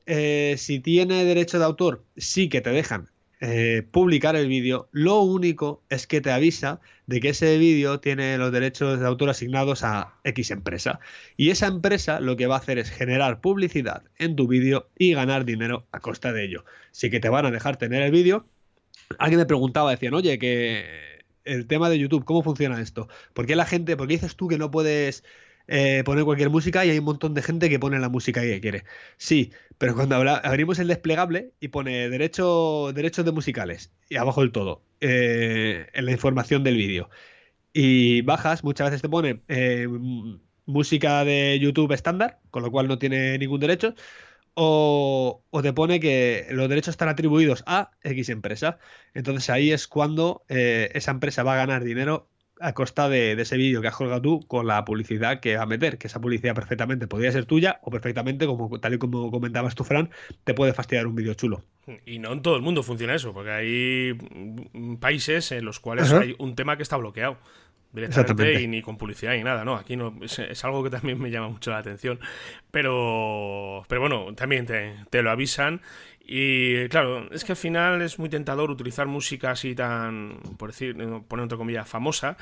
Eh, si tiene derecho de autor, sí que te dejan eh, publicar el vídeo, lo único es que te avisa de que ese vídeo tiene los derechos de autor asignados a X empresa. Y esa empresa lo que va a hacer es generar publicidad en tu vídeo y ganar dinero a costa de ello. Sí que te van a dejar tener el vídeo. Alguien me preguntaba, decían, oye, que el tema de YouTube, ¿cómo funciona esto? ¿Por qué la gente, por qué dices tú que no puedes eh, poner cualquier música y hay un montón de gente que pone la música que quiere. Sí, pero cuando abrimos el desplegable y pone derecho, derechos de musicales y abajo del todo, eh, en la información del vídeo, y bajas, muchas veces te pone eh, música de YouTube estándar, con lo cual no tiene ningún derecho, o, te pone que los derechos están atribuidos a X empresa. Entonces ahí es cuando esa empresa va a ganar dinero a costa de, ese vídeo que has colgado tú con la publicidad que va a meter, que esa publicidad perfectamente podría ser tuya o perfectamente, como tal y como comentabas tú, Fran, te puede fastidiar un vídeo chulo. Y no en todo el mundo funciona eso, porque hay países en los cuales hay un tema que está bloqueado directamente y ni con publicidad ni nada, ¿no? Aquí no es, algo que también me llama mucho la atención. Pero, pero bueno, también te, te lo avisan y claro, es que al final es muy tentador utilizar música así tan, por decir, poner entre comillas, famosa,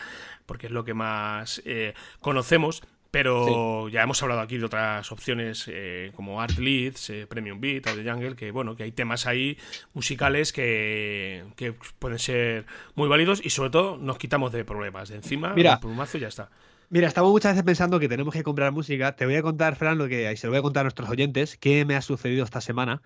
porque es lo que más eh, conocemos. Pero ya hemos hablado aquí de otras opciones eh, como Art Leads, eh, Premium Beat o The Jungle, que bueno, que hay temas ahí musicales que, que, pueden ser muy válidos y sobre todo nos quitamos de problemas. De encima, Mira, un mazo y ya está. Mira, estamos muchas veces pensando que tenemos que comprar música. Te voy a contar, Fran, lo que y se lo voy a contar a nuestros oyentes, qué me ha sucedido esta semana.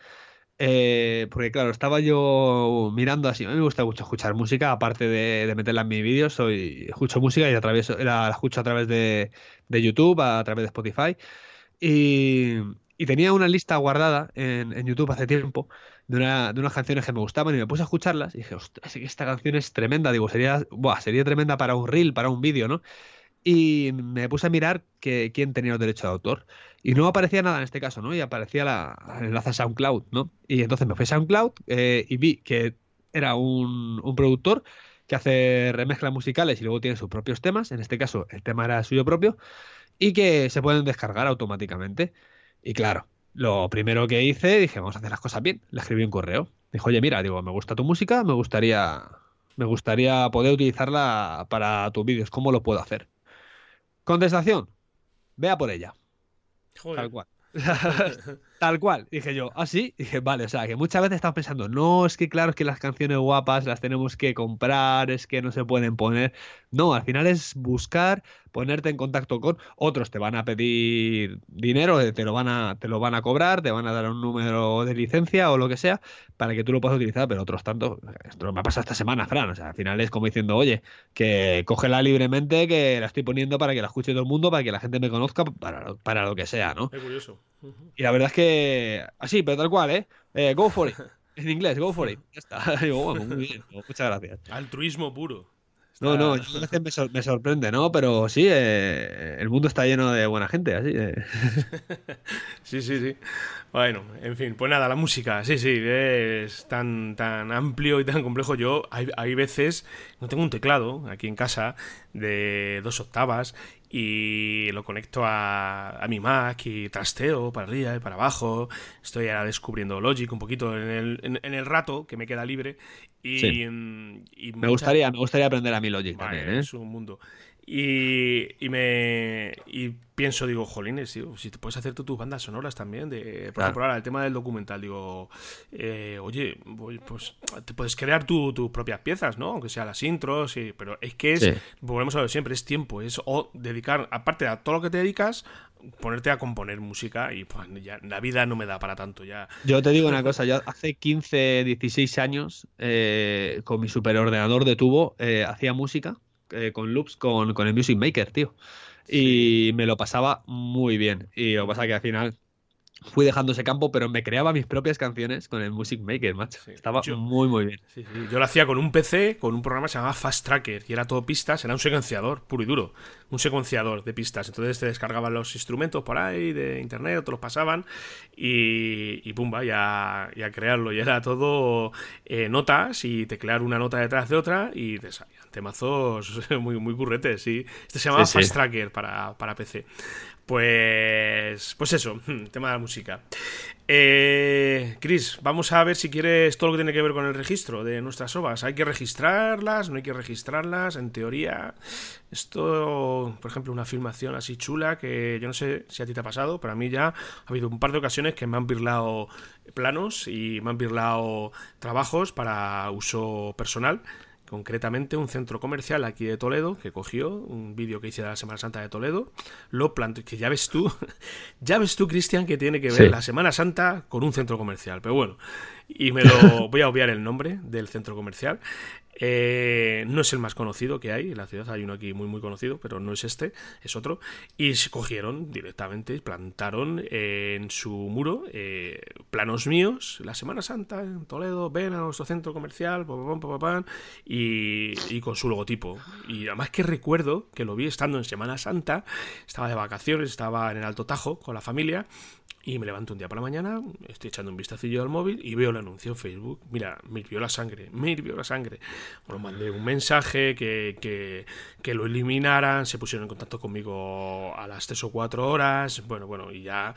Eh, porque claro, estaba yo mirando así. A mí me gusta mucho escuchar música, aparte de, meterla en mis vídeos. Soy, escucho música y a través, la, escucho a través de, YouTube, a, través de Spotify. Y, tenía una lista guardada en, YouTube hace tiempo de, una, de, unas canciones que me gustaban y me puse a escucharlas. Y dije, ostras, esta canción es tremenda. Digo, sería, sería tremenda para un reel, para un vídeo, ¿no? Y me puse a mirar que, quién tenía los derechos de autor. Y no aparecía nada en este caso, ¿no? Y aparecía la, el enlace a SoundCloud, ¿no? Y entonces me fui a SoundCloud eh, y vi que era un, productor que hace remezclas musicales y luego tiene sus propios temas. En este caso, el tema era suyo propio. Y que se pueden descargar automáticamente. Y claro, lo primero que hice, dije, vamos a hacer las cosas bien. Le escribí un correo. Dijo, oye, mira, digo, me gusta tu música, me gustaría, me gustaría poder utilizarla para tus vídeos. ¿Cómo lo puedo hacer? Contestación, vea por ella. Tal <laughs> cual. Tal cual. Dije yo, ah, sí. Dije, vale, o sea, que muchas veces estamos pensando, no, es que claro, es que las canciones guapas las tenemos que comprar, es que no se pueden poner. No, al final es buscar ponerte en contacto con otros te van a pedir dinero, eh, te lo van a te lo van a cobrar, te van a dar un número de licencia o lo que sea para que tú lo puedas utilizar, pero otros tanto, esto me ha pasado esta semana, Fran, o sea, al final es como diciendo, "Oye, que cógela libremente, que la estoy poniendo para que la escuche todo el mundo, para que la gente me conozca para, para lo que sea, ¿no?" Es curioso. Y la verdad es que así, pero tal cual, ¿eh? eh go for it. <laughs> En inglés, go for it. Ya está. <laughs> muy bien. Muchas gracias. Altruismo puro. No, no, a veces me, sorprende, ¿no? Pero sí, eh, el mundo está lleno de buena gente, así. <laughs> sí, sí, sí. Bueno, en fin, pues nada, la música, sí, sí, es tan, tan amplio y tan complejo. Yo, hay, hay veces, no tengo un teclado aquí en casa de dos octavas y lo conecto a, mi Mac y trasteo para arriba y para abajo. Estoy ahora descubriendo Logic un poquito en el, en, el rato que me queda libre. Y, me, gustaría, me gustaría aprender a mi Logic también. ¿eh? Es un mundo. Y, y, me y pienso, digo, jolines, si te puedes hacer tú tus bandas sonoras también, de, por ejemplo, ahora el tema del documental, digo, eh, oye, pues te puedes crear tus propias piezas, ¿no? Aunque sea las intros, pero es que es, volvemos a ver siempre, es tiempo, es o dedicar, aparte de todo lo que te dedicas, ponerte a componer música y pues ya la vida no me da para tanto ya. Yo te digo una cosa, yo hace 15, 16 años, eh, con mi superordenador de tubo, eh, hacía música eh, con loops con, con, el Music Maker, tío. Y me lo pasaba muy bien. Y lo que pasa que al final fui dejando ese campo, pero me creaba mis propias canciones con el Music Maker, macho. Estaba muy, muy bien. Yo lo hacía con un PC, con un programa que se llamaba Fast Tracker, y era todo pistas, era un secuenciador puro y duro, un secuenciador de pistas. Entonces te descargaban los instrumentos por ahí de internet, te los pasaban, y, y pumba, ya, ya crearlo. Y era todo eh, notas, y teclear una nota detrás de otra, y te salían temazos <laughs> muy, muy curretes, sí. Este se llamaba Fast Tracker para, para PC. Pues, pues eso, tema de la música. Eh, Chris, vamos a ver si quieres todo lo que tiene que ver con el registro de nuestras obras. ¿Hay que registrarlas? ¿No hay que registrarlas? En teoría, esto, por ejemplo, una filmación así chula que yo no sé si a ti te ha pasado, pero a mí ya ha habido un par de ocasiones que me han birlado planos y me han birlado trabajos para uso personal concretamente un centro comercial aquí de Toledo que cogió un vídeo que hice de la Semana Santa de Toledo, lo plantó, que ya ves tú, <laughs> ya ves tú, Cristian, que tiene que ver la Semana Santa con un centro comercial, pero bueno, y me lo <laughs> voy a obviar el nombre del centro comercial, eh, no es el más conocido que hay en la ciudad, hay uno aquí muy muy conocido, pero no es este, es otro. Y se cogieron directamente, plantaron en su muro eh, planos míos, la Semana Santa en Toledo, ven a nuestro centro comercial, y, y con su logotipo. Y además que recuerdo que lo vi estando en Semana Santa, estaba de vacaciones, estaba en el Alto Tajo con la familia y me levanto un día por la mañana, estoy echando un vistacillo al móvil y veo el anuncio en Facebook. Mira, me hirvió la sangre, me hirvió la sangre. Bueno, mandé un mensaje que, que, que, lo eliminaran, se pusieron en contacto conmigo a las 3 o 4 horas. Bueno, bueno, y ya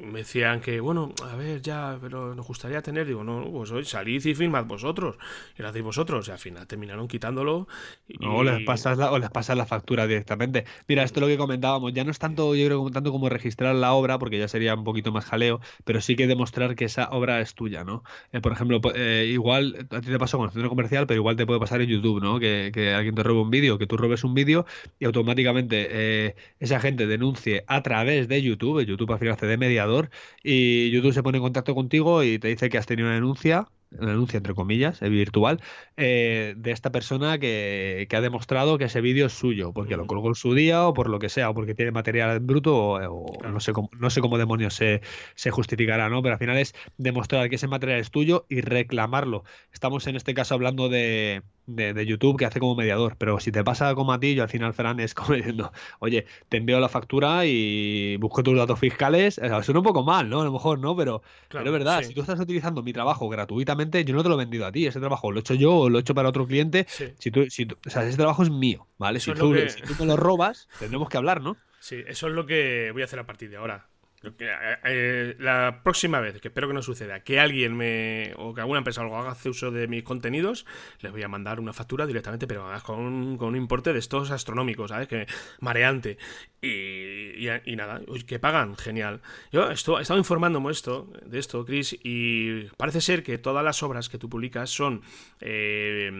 me decían que, bueno, a ver, ya, pero nos gustaría tener. Digo, no, pues hoy salid y filmad vosotros. Y lo hacéis vosotros. Y al final terminaron quitándolo. Y... les pasas la, o les pasas la factura directamente. Mira, esto es lo que comentábamos. Ya no es tanto, yo creo, tanto como registrar la obra, porque ya sería un poquito más jaleo, pero sí que demostrar que esa obra es tuya, ¿no? Eh, por ejemplo, eh, igual a ti te pasó con el centro comercial, pero igual te puede pasar en YouTube, ¿no? Que, alguien te robe un vídeo, que tú robes un vídeo y automáticamente eh, esa gente denuncie a través de YouTube, YouTube al final hace de mediador, y YouTube se pone en contacto contigo y te dice que has tenido una denuncia el anuncio entre comillas, virtual, eh, de esta persona que, ha demostrado que ese vídeo es suyo, porque lo colgó en su día o por lo que sea, o porque tiene material bruto o, no, sé cómo, no sé cómo demonios se, se, justificará, ¿no? Pero al final es demostrar que ese material es tuyo y reclamarlo. Estamos en este caso hablando de, de, YouTube que hace como mediador. Pero si te pasa como a ti, yo al final, Fran, es como <laughs> diciendo, oye, te envío la factura y busco tus datos fiscales. O suena un poco mal, ¿no? A lo mejor, ¿no? Pero, pero es verdad, si tú estás utilizando mi trabajo gratuitamente, yo no te lo he vendido a ti. Ese trabajo lo he hecho yo o lo he hecho para otro cliente. Si tú, si o sea, ese trabajo es mío, ¿vale? Si tú, si tú me lo robas, tendremos que hablar, ¿no? Sí, eso es lo que voy a hacer a partir de ahora. Eh, eh, la próxima vez, que espero que no suceda, que alguien me o que alguna empresa algo haga uso de mis contenidos, les voy a mandar una factura directamente, pero con, con un importe de estos astronómicos, ¿sabes? Que mareante. Y, y, nada, que pagan, genial. Yo esto, he estado informándome esto, de esto, Chris, y parece ser que todas las obras que tú publicas son. Eh,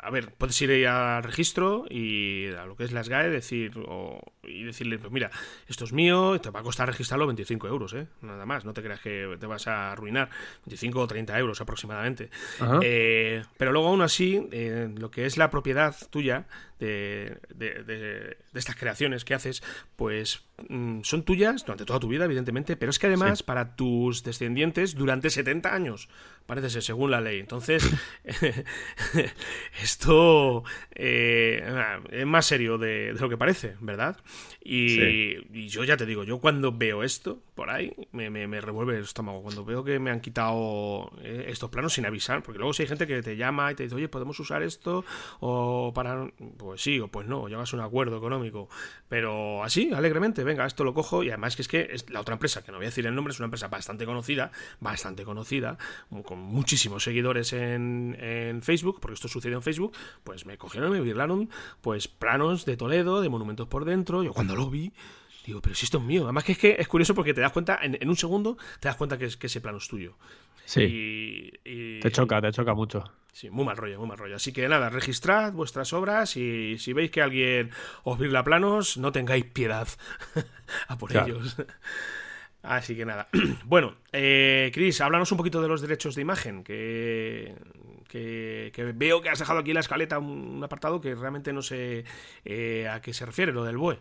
a ver, puedes ir a registro y a lo que es la SGAE decir, o, y decirle, pues mira, esto es mío, te va a costar registrarlo 25 euros, ¿eh? Nada más, no te creas que te vas a arruinar. 25 o 30 euros aproximadamente. Eh, pero luego, aún así, eh, lo que es la propiedad tuya de, de, estas creaciones que haces, pues mm, son tuyas durante toda tu vida, evidentemente, pero es que además para tus descendientes durante 70 años, parece ser, según la ley. Entonces, <laughs> esto eh, es más serio de, lo que parece, ¿verdad? Y, yo ya te digo, yo cuando veo esto por ahí, me, me, revuelve el estómago. Cuando veo que me han quitado eh, estos planos sin avisar, porque luego si hay gente que te llama y te dice, oye, podemos usar esto, o para pues sí, o pues no, llegas a un acuerdo económico, pero así, alegremente, venga, esto lo cojo y además que es que la otra empresa, que no voy a decir el nombre, es una empresa bastante conocida, bastante conocida, con muchísimos seguidores en, en Facebook, porque esto sucedió en Facebook, pues me cogieron y me virlaron pues planos de Toledo, de monumentos por dentro, yo cuando lo vi... Digo, pero si esto es mío. Además que es que es curioso porque te das cuenta, en, un segundo, te das cuenta que, es, que ese plano es tuyo. Sí. Te choca, te choca mucho. Sí, muy mal rollo, muy mal rollo. Así que nada, registrad vuestras obras y si veis que alguien os virla planos, no tengáis piedad <laughs> a por ellos. Así que nada. <clears throat> Bueno, eh, Chris, háblanos un poquito de los derechos de imagen, que, que, veo que has dejado aquí en la escaleta un, apartado que realmente no sé eh, a qué se refiere, lo del BOE.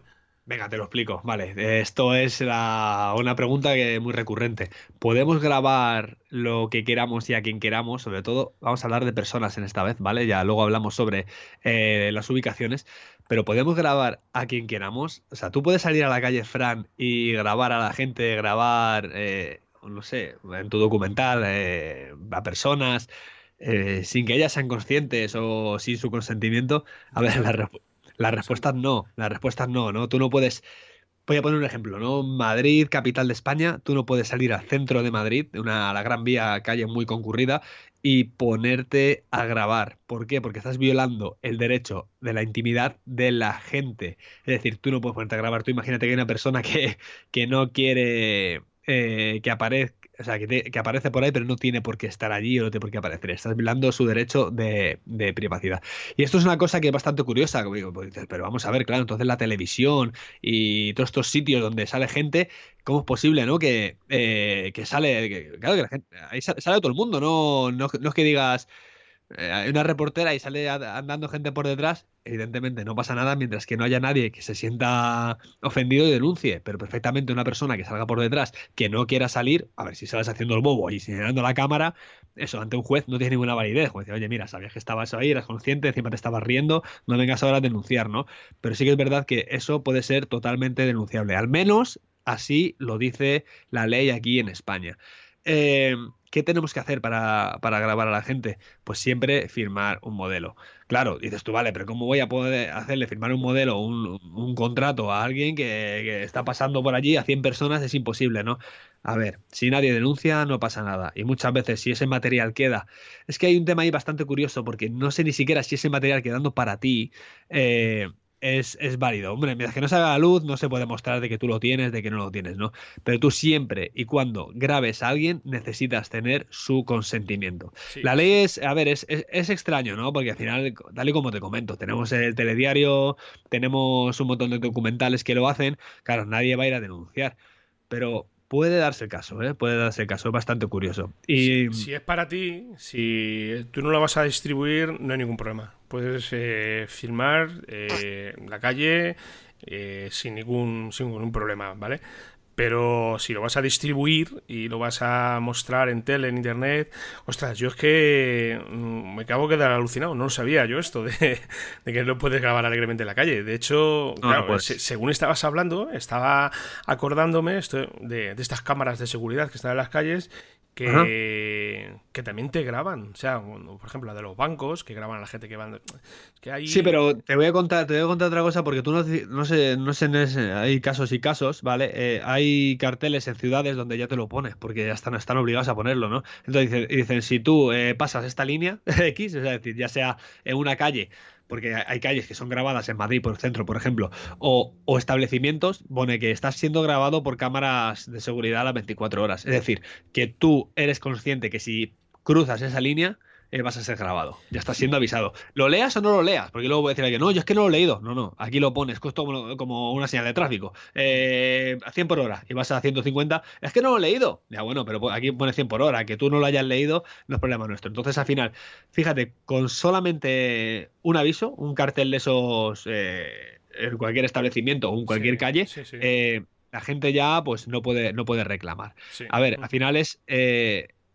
Venga, te lo explico. Vale, esto es una pregunta que es muy recurrente. ¿Podemos grabar lo que queramos y a quien queramos? Sobre todo, vamos a hablar de personas en esta vez, ¿vale? Ya luego hablamos sobre eh, las ubicaciones, pero podemos grabar a quien queramos. O sea, tú puedes salir a la calle Fran y grabar a la gente, grabar, eh, no sé, en tu documental, eh, a personas, sin que ellas sean conscientes o sin su consentimiento. A ver, la respuesta la respuesta es no, la respuesta es no, ¿no? Tú no puedes voy a poner un ejemplo, ¿no? Madrid, capital de España, tú no puedes salir al centro de Madrid, una, a la Gran Vía, calle muy concurrida, y ponerte a grabar. ¿Por qué? Porque estás violando el derecho de la intimidad de la gente. Es decir, tú no puedes ponerte a grabar. Tú imagínate que hay una persona que, que no quiere eh, que aparezca o sea, que, aparece por ahí, pero no tiene por qué estar allí o no tiene por qué aparecer. Estás violando su derecho de, privacidad. Y esto es una cosa que es bastante curiosa. Pues pero vamos a ver, claro, entonces la televisión y todos estos sitios donde sale gente, ¿cómo es posible, no? Que, eh, que sale, claro, que la gente, ahí sale, todo el mundo, no, no, no es que digas eh, hay una reportera y sale andando gente por detrás, evidentemente no pasa nada mientras que no haya nadie que se sienta ofendido y denuncie, pero perfectamente una persona que salga por detrás, que no quiera salir, a ver si sales haciendo el bobo y señalando la cámara, eso ante un juez no tiene ninguna validez. Como oye, mira, sabías que estabas ahí, eras consciente, encima te estabas riendo, no vengas ahora a denunciar, ¿no? Pero sí que es verdad que eso puede ser totalmente denunciable, al menos así lo dice la ley aquí en España. Eh, ¿Qué tenemos que hacer para, grabar a la gente? Pues siempre firmar un modelo. Claro, dices tú, vale, pero ¿cómo voy a poder hacerle firmar un modelo, un, un contrato a alguien que, está pasando por allí a 100 personas? Es imposible, ¿no? A ver, si nadie denuncia, no pasa nada. Y muchas veces, si ese material queda. Es que hay un tema ahí bastante curioso, porque no sé ni siquiera si ese material quedando para ti. Eh, es, válido. Hombre, mientras que no se haga la luz, no se puede mostrar de que tú lo tienes, de que no lo tienes, ¿no? Pero tú siempre y cuando grabes a alguien, necesitas tener su consentimiento. La ley es, a ver, es, es, extraño, ¿no? Porque al final, tal y como te comento, tenemos el telediario, tenemos un montón de documentales que lo hacen, claro, nadie va a ir a denunciar. Pero puede darse caso, ¿eh? puede darse caso, es bastante curioso. Y... Si, es para ti, si tú no lo vas a distribuir, no hay ningún problema. Puedes eh, filmar eh, la calle eh, sin, ningún, sin ningún problema, ¿vale? Pero si lo vas a distribuir y lo vas a mostrar en tele, en internet, ostras, yo es que mm, me acabo de quedar alucinado, no lo sabía yo esto de, <laughs> que no puedes grabar alegremente en la calle. De hecho, pues. según estabas hablando, estaba acordándome esto de, de, estas cámaras de seguridad que están en las calles que, que también te graban. O sea, por ejemplo, la de los bancos, que graban a la gente que van. Que Sí, pero te voy a contar, te voy a contar otra cosa porque tú no, no sé, no sé, hay casos y casos, ¿vale? Eh, hay carteles en ciudades donde ya te lo pones, porque ya están, están obligados a ponerlo, ¿no? Entonces dicen, dicen si tú eh, pasas esta línea <laughs> X, es decir, ya sea en una calle porque hay calles que son grabadas en Madrid, por el centro, por ejemplo, o, establecimientos, pone que estás siendo grabado por cámaras de seguridad a las 24 horas. Es decir, que tú eres consciente que si cruzas esa línea, eh, vas a ser grabado. Ya estás siendo avisado. ¿Lo leas o no lo leas? Porque luego voy a decir que no, yo es que no lo he leído. No, no, aquí lo pones, como, como una señal de tráfico. Eh, a 100 por hora y vas a 150. Es que no lo he leído. Ya bueno, pero aquí pone 100 por hora. Que tú no lo hayas leído no es problema nuestro. Entonces al final, fíjate, con solamente un aviso, un cartel de esos eh, en cualquier establecimiento o en cualquier calle, la gente ya pues no puede, no puede reclamar. A ver, al final es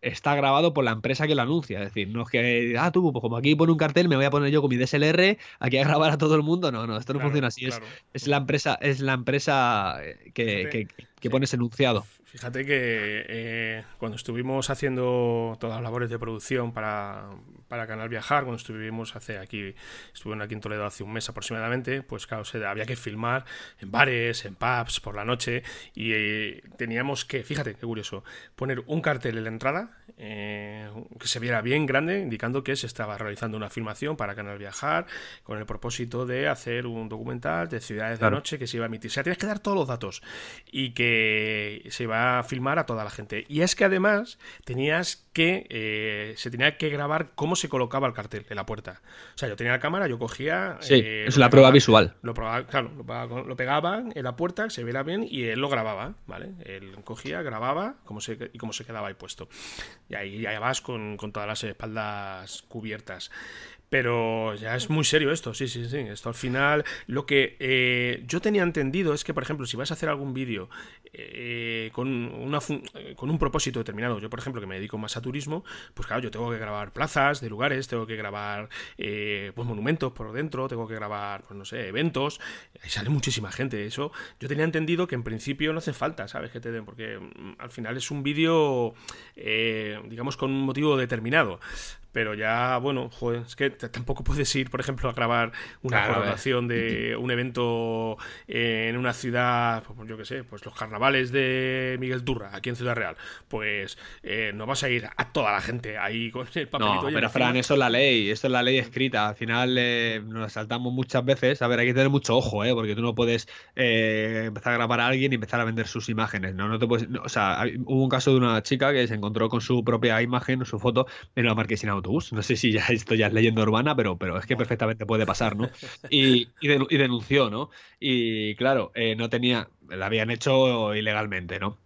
está grabado por la empresa que lo anuncia. Es decir, no es que, ah, tú, pues como aquí pone un cartel, me voy a poner yo con mi DSLR aquí a grabar a todo el mundo. No, no, esto no funciona así. Es, es, la empresa, es la empresa que, que, que pone ese enunciado. Fíjate que eh, cuando estuvimos haciendo todas las labores de producción para, para Canal Viajar, cuando estuvimos hace aquí, estuvieron aquí en Toledo hace un mes aproximadamente, pues claro, se, había que filmar en bares, en pubs, por la noche, y eh, teníamos que, fíjate qué curioso, poner un cartel en la entrada eh, que se viera bien grande, indicando que se estaba realizando una filmación para Canal Viajar, con el propósito de hacer un documental de ciudades de noche que se iba a emitir. O sea, tienes que dar todos los datos y que se iba a filmar a toda la gente. Y es que además tenías que, eh, se tenía que grabar cómo se colocaba el cartel en la puerta. O sea, yo tenía la cámara, yo cogía... Sí, eh, es la prueba visual. Lo, claro, lo, pegaba en la puerta, se veía bien y él lo grababa, ¿vale? Él cogía, grababa cómo se, y cómo se quedaba ahí puesto. Y ahí ya vas con, con todas las espaldas cubiertas. Pero ya es muy serio esto, sí, sí, sí. Esto al final, lo que eh, yo tenía entendido es que, por ejemplo, si vas a hacer algún vídeo eh, con, una con un propósito determinado, yo, por ejemplo, que me dedico más a turismo, pues claro, yo tengo que grabar plazas de lugares, tengo que grabar eh, pues monumentos por dentro, tengo que grabar, pues no sé, eventos. Ahí sale muchísima gente. Eso yo tenía entendido que en principio no hace falta, ¿sabes? Que te den, porque mm, al final es un vídeo, digamos, con un motivo determinado. Pero ya, bueno, joder, es que tampoco puedes ir, por ejemplo, a grabar una coronación de un evento en una ciudad, pues yo qué sé, pues los carnavales de Miguel Turra, aquí en Ciudad Real. Pues eh, no vas a ir a toda la gente ahí con el papelito. No, pero Fran, eso es la ley, esto es la ley escrita. Al final eh, nos saltamos muchas veces. A ver, hay que tener mucho ojo, ¿eh? Porque tú no puedes eh, empezar a grabar a alguien y empezar a vender sus imágenes, ¿no? No te puedes... o sea, hubo un caso de una chica que se encontró con su propia imagen, su foto, en una marquesina autobús. No sé si ya <laughs> esto ya es leyenda urbana, pero, pero es que perfectamente puede pasar, ¿no? <laughs> Y, y, denunció, ¿no? Y claro, eh, no tenía, la habían hecho ilegalmente, ¿no?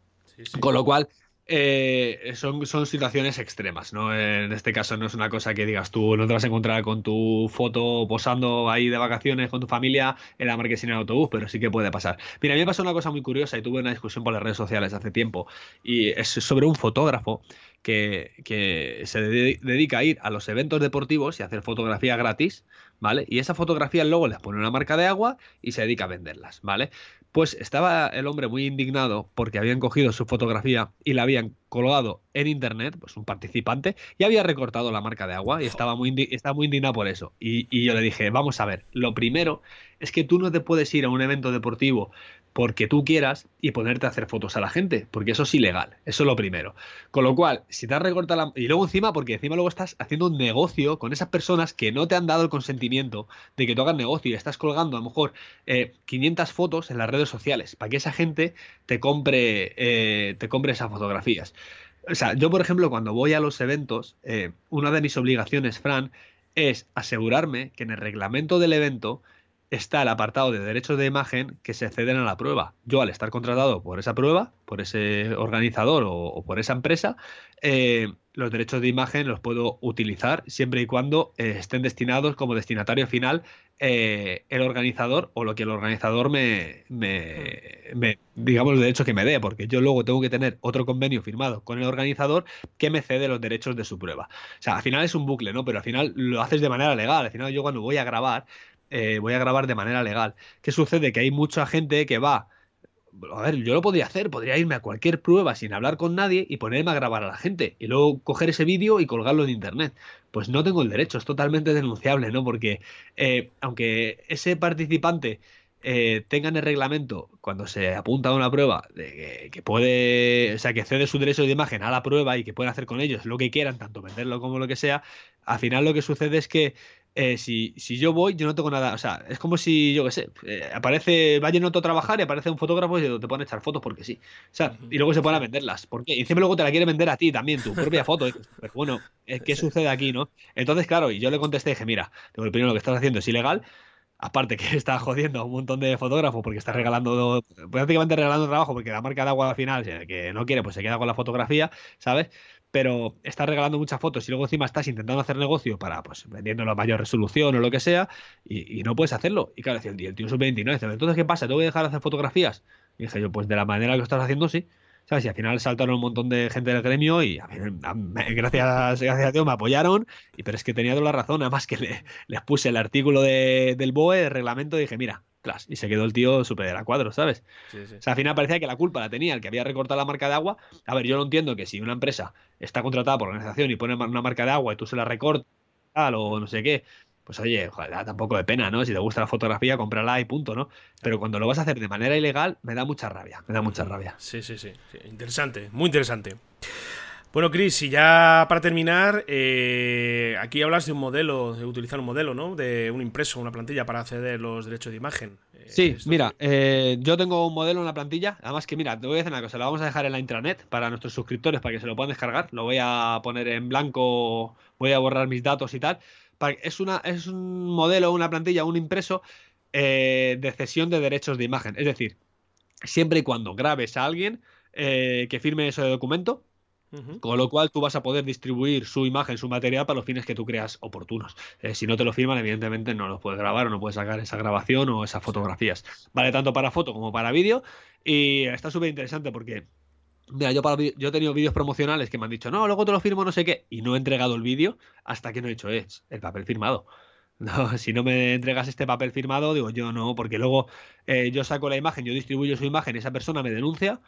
Con lo cual, eh, son, son situaciones extremas, ¿no? En este caso no es una cosa que digas tú, no te vas a encontrar con tu foto posando ahí de vacaciones con tu familia en la marquesina de autobús, pero sí que puede pasar. Mira, a mí me pasó una cosa muy curiosa y tuve una discusión por las redes sociales hace tiempo y es sobre un fotógrafo que, que se dedica a ir a los eventos deportivos y hacer fotografía gratis, ¿vale? Y esa fotografía luego les pone una marca de agua y se dedica a venderlas, ¿vale? Pues estaba el hombre muy indignado porque habían cogido su fotografía y la habían colgado en internet, pues un participante, y había recortado la marca de agua y estaba muy, estaba muy indignado por eso. Y, y, yo le dije, vamos a ver, lo primero es que tú no te puedes ir a un evento deportivo porque tú quieras y ponerte a hacer fotos a la gente, porque eso es ilegal, eso es lo primero. Con lo cual, si te has recortado la... Y luego encima, porque encima luego estás haciendo un negocio con esas personas que no te han dado el consentimiento de que tú hagas negocio y estás colgando a lo mejor 500 eh, fotos en las redes sociales para que esa gente te compre, eh, te compre esas fotografías. O sea, yo por ejemplo, cuando voy a los eventos, eh, una de mis obligaciones, Fran, es asegurarme que en el reglamento del evento está el apartado de derechos de imagen que se ceden a la prueba. Yo, al estar contratado por esa prueba, por ese organizador o, por esa empresa, eh, los derechos de imagen los puedo utilizar siempre y cuando eh, estén destinados como destinatario final eh, el organizador o lo que el organizador me, me, digamos, los derechos que me dé, porque yo luego tengo que tener otro convenio firmado con el organizador que me cede los derechos de su prueba. O sea, al final es un bucle, ¿no? Pero al final lo haces de manera legal. Al final yo cuando voy a grabar, eh, voy a grabar de manera legal. ¿Qué sucede? Que hay mucha gente que va. A ver, yo lo podría hacer, podría irme a cualquier prueba sin hablar con nadie y ponerme a grabar a la gente y luego coger ese vídeo y colgarlo en internet. Pues no tengo el derecho, es totalmente denunciable, ¿no? Porque eh, aunque ese participante eh, tenga en el reglamento, cuando se apunta a una prueba, de que, puede, o sea, que cede su derecho de imagen a la prueba y que pueden hacer con ellos lo que quieran, tanto venderlo como lo que sea, al final lo que sucede es que eh, si, si, yo voy, yo no tengo nada. O sea, es como si, yo qué sé, eh, aparece, vaya en otro a trabajar y aparece un fotógrafo y te pone a echar fotos porque sí. O sea, y luego se pone a venderlas. ¿Por qué? Y encima luego te la quiere vender a ti también, tu propia foto. Pero bueno, ¿qué sucede aquí, no? Entonces, claro, y yo le contesté, dije, mira, lo primero lo que estás haciendo es ilegal. Aparte que <laughs> está jodiendo a un montón de fotógrafos porque está regalando, prácticamente regalando trabajo porque la marca de agua al final, que no quiere, pues se queda con la fotografía, ¿sabes? Pero estás regalando muchas fotos y luego encima estás intentando hacer negocio para, pues, vendiendo la mayor resolución o lo que sea, y, no puedes hacerlo. Y claro, el, el tío sub-29 dice, entonces, ¿qué pasa? ¿Tengo que dejar de hacer fotografías? Y dije yo, pues de la manera que estás haciendo, sí. ¿Sabes? Y al final saltaron un montón de gente del gremio y <laughs> gracias, gracias a Dios me apoyaron, y, pero es que tenía toda la razón, además que le, les puse el artículo del BOE, el reglamento, dije, mira, y se quedó el tío súper a cuadro, ¿sabes? O sea, al final parecía que la culpa la tenía el que había recortado la marca de agua. A ver, yo no entiendo que si una empresa está contratada por organización y pone una marca de agua y tú se la recortas o no sé qué, pues oye, ojalá tampoco de pena, ¿no? Si te gusta la fotografía, cómprala y punto, ¿no? Pero cuando lo vas a hacer de manera ilegal, me da mucha rabia, me da mucha rabia. Sí, sí, sí. Interesante, muy interesante. Bueno, Chris, y ya para terminar, eh, aquí hablas de un modelo, de utilizar un modelo, ¿no? De un impreso, una plantilla para acceder los derechos de imagen. Eh, sí, mira, eh, yo tengo un modelo en la plantilla, además que mira, te voy a decir una cosa, lo vamos a dejar en la intranet para nuestros suscriptores para que se lo puedan descargar, lo voy a poner en blanco, voy a borrar mis datos y tal. Es, una, es un modelo, una plantilla, un impreso de cesión de derechos de imagen, es decir, siempre y cuando grabes a alguien que firme ese documento, con lo cual tú vas a poder distribuir su imagen, su material para los fines que tú creas oportunos. Eh, si no te lo firman, evidentemente no los puedes grabar o no puedes sacar esa grabación o esas fotografías. Vale tanto para foto como para vídeo y está súper interesante porque Mira, yo, yo he tenido vídeos promocionales que me han dicho, no, luego te lo firmo, no sé qué, y no he entregado el vídeo hasta que no he hecho es el papel firmado. <laughs> No, si no me entregas este papel firmado, digo yo no, porque luego eh, yo saco la imagen, yo distribuyo su imagen, esa persona me denuncia,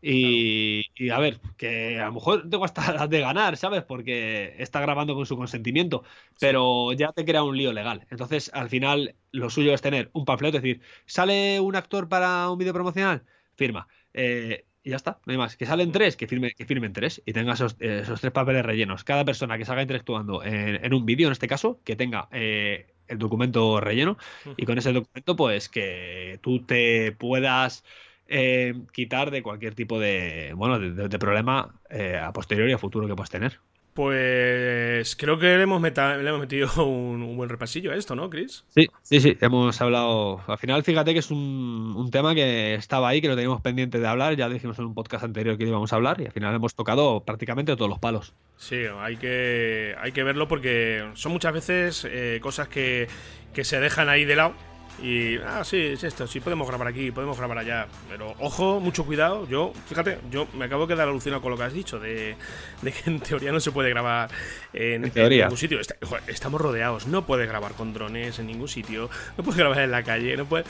Y, a ver, que a lo mejor tengo hasta las <laughs> de ganar, ¿sabes? Porque está grabando con su consentimiento, pero ya te crea un lío legal. Entonces, al final, lo suyo es tener un panfleto, es decir, sale un actor para un vídeo promocional, firma. Eh, y ya está, no hay más. Que salen tres, que, firme, que firmen tres y tenga esos, esos tres papeles rellenos. Cada persona que salga interactuando en, un vídeo, en este caso, que tenga eh, el documento relleno y con ese documento, pues que tú te puedas eh, quitar de cualquier tipo de, bueno, de, problema eh, a posteriori y a futuro que puedas tener. Pues creo que le hemos, hemos metido <laughs> un, buen repasillo a esto, ¿no, Chris? Sí, sí, sí, hemos hablado. Al final, fíjate que es un, tema que estaba ahí, que lo teníamos pendiente de hablar. Ya dijimos en un podcast anterior que íbamos a hablar y al final hemos tocado prácticamente todos los palos. Sí, hay que, hay que verlo porque son muchas veces eh, cosas que, que se dejan ahí de lado y, ah, sí, es esto, sí, podemos grabar aquí, podemos grabar allá. Pero ojo, mucho cuidado. Yo, fíjate, yo me acabo de quedar alucinado con lo que has dicho, de, que en teoría no se puede grabar en, ningún sitio. estamos rodeados, no puedes grabar con drones en ningún sitio, no puedes grabar en la calle, no puedes.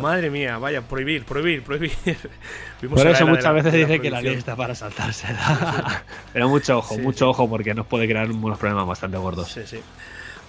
Madre mía, vaya, prohibir, prohibir, prohibir. <laughs> Por eso muchas veces dice que la ley está para saltarse. <laughs> Pero mucho ojo, mucho ojo, porque nos puede crear unos problemas bastante gordos. Sí, sí.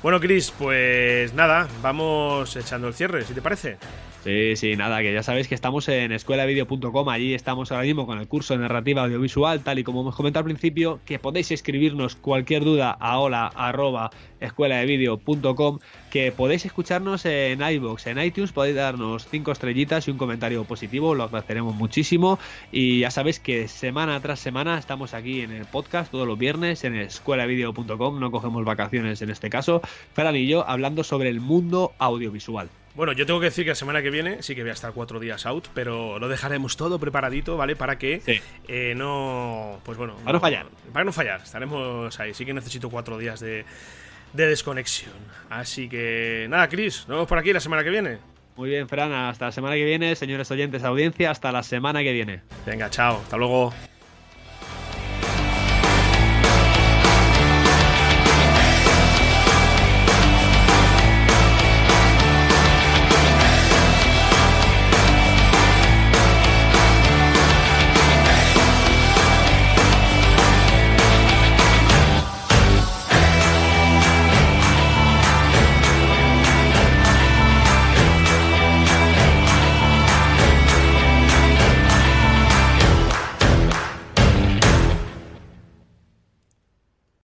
Bueno, Chris, pues nada, vamos echando el cierre, si te parece. Sí, sí, nada, que ya sabéis que estamos en escuelavideo.com, allí estamos ahora mismo con el curso de narrativa audiovisual, tal y como hemos comentado al principio, que podéis escribirnos cualquier duda a hola arroba escueladevideo.com, que podéis escucharnos en iBox, en iTunes, podéis darnos cinco estrellitas y un comentario positivo, lo agradeceremos muchísimo. Y ya sabéis que semana tras semana estamos aquí en el podcast todos los viernes en escuelavideo.com, no cogemos vacaciones en este caso, Ferran y yo hablando sobre el mundo audiovisual. Bueno, yo tengo que decir que la semana que viene sí que voy a estar cuatro días out, pero lo dejaremos todo preparadito, ¿vale? Para que eh, no. Pues bueno. Para no, fallar. Para no fallar. Estaremos ahí. Sí que necesito cuatro días de, de desconexión. Así que nada, Chris, nos vemos por aquí la semana que viene. Muy bien, Fran, hasta la semana que viene, señores oyentes, audiencia, hasta la semana que viene. Venga, chao, hasta luego.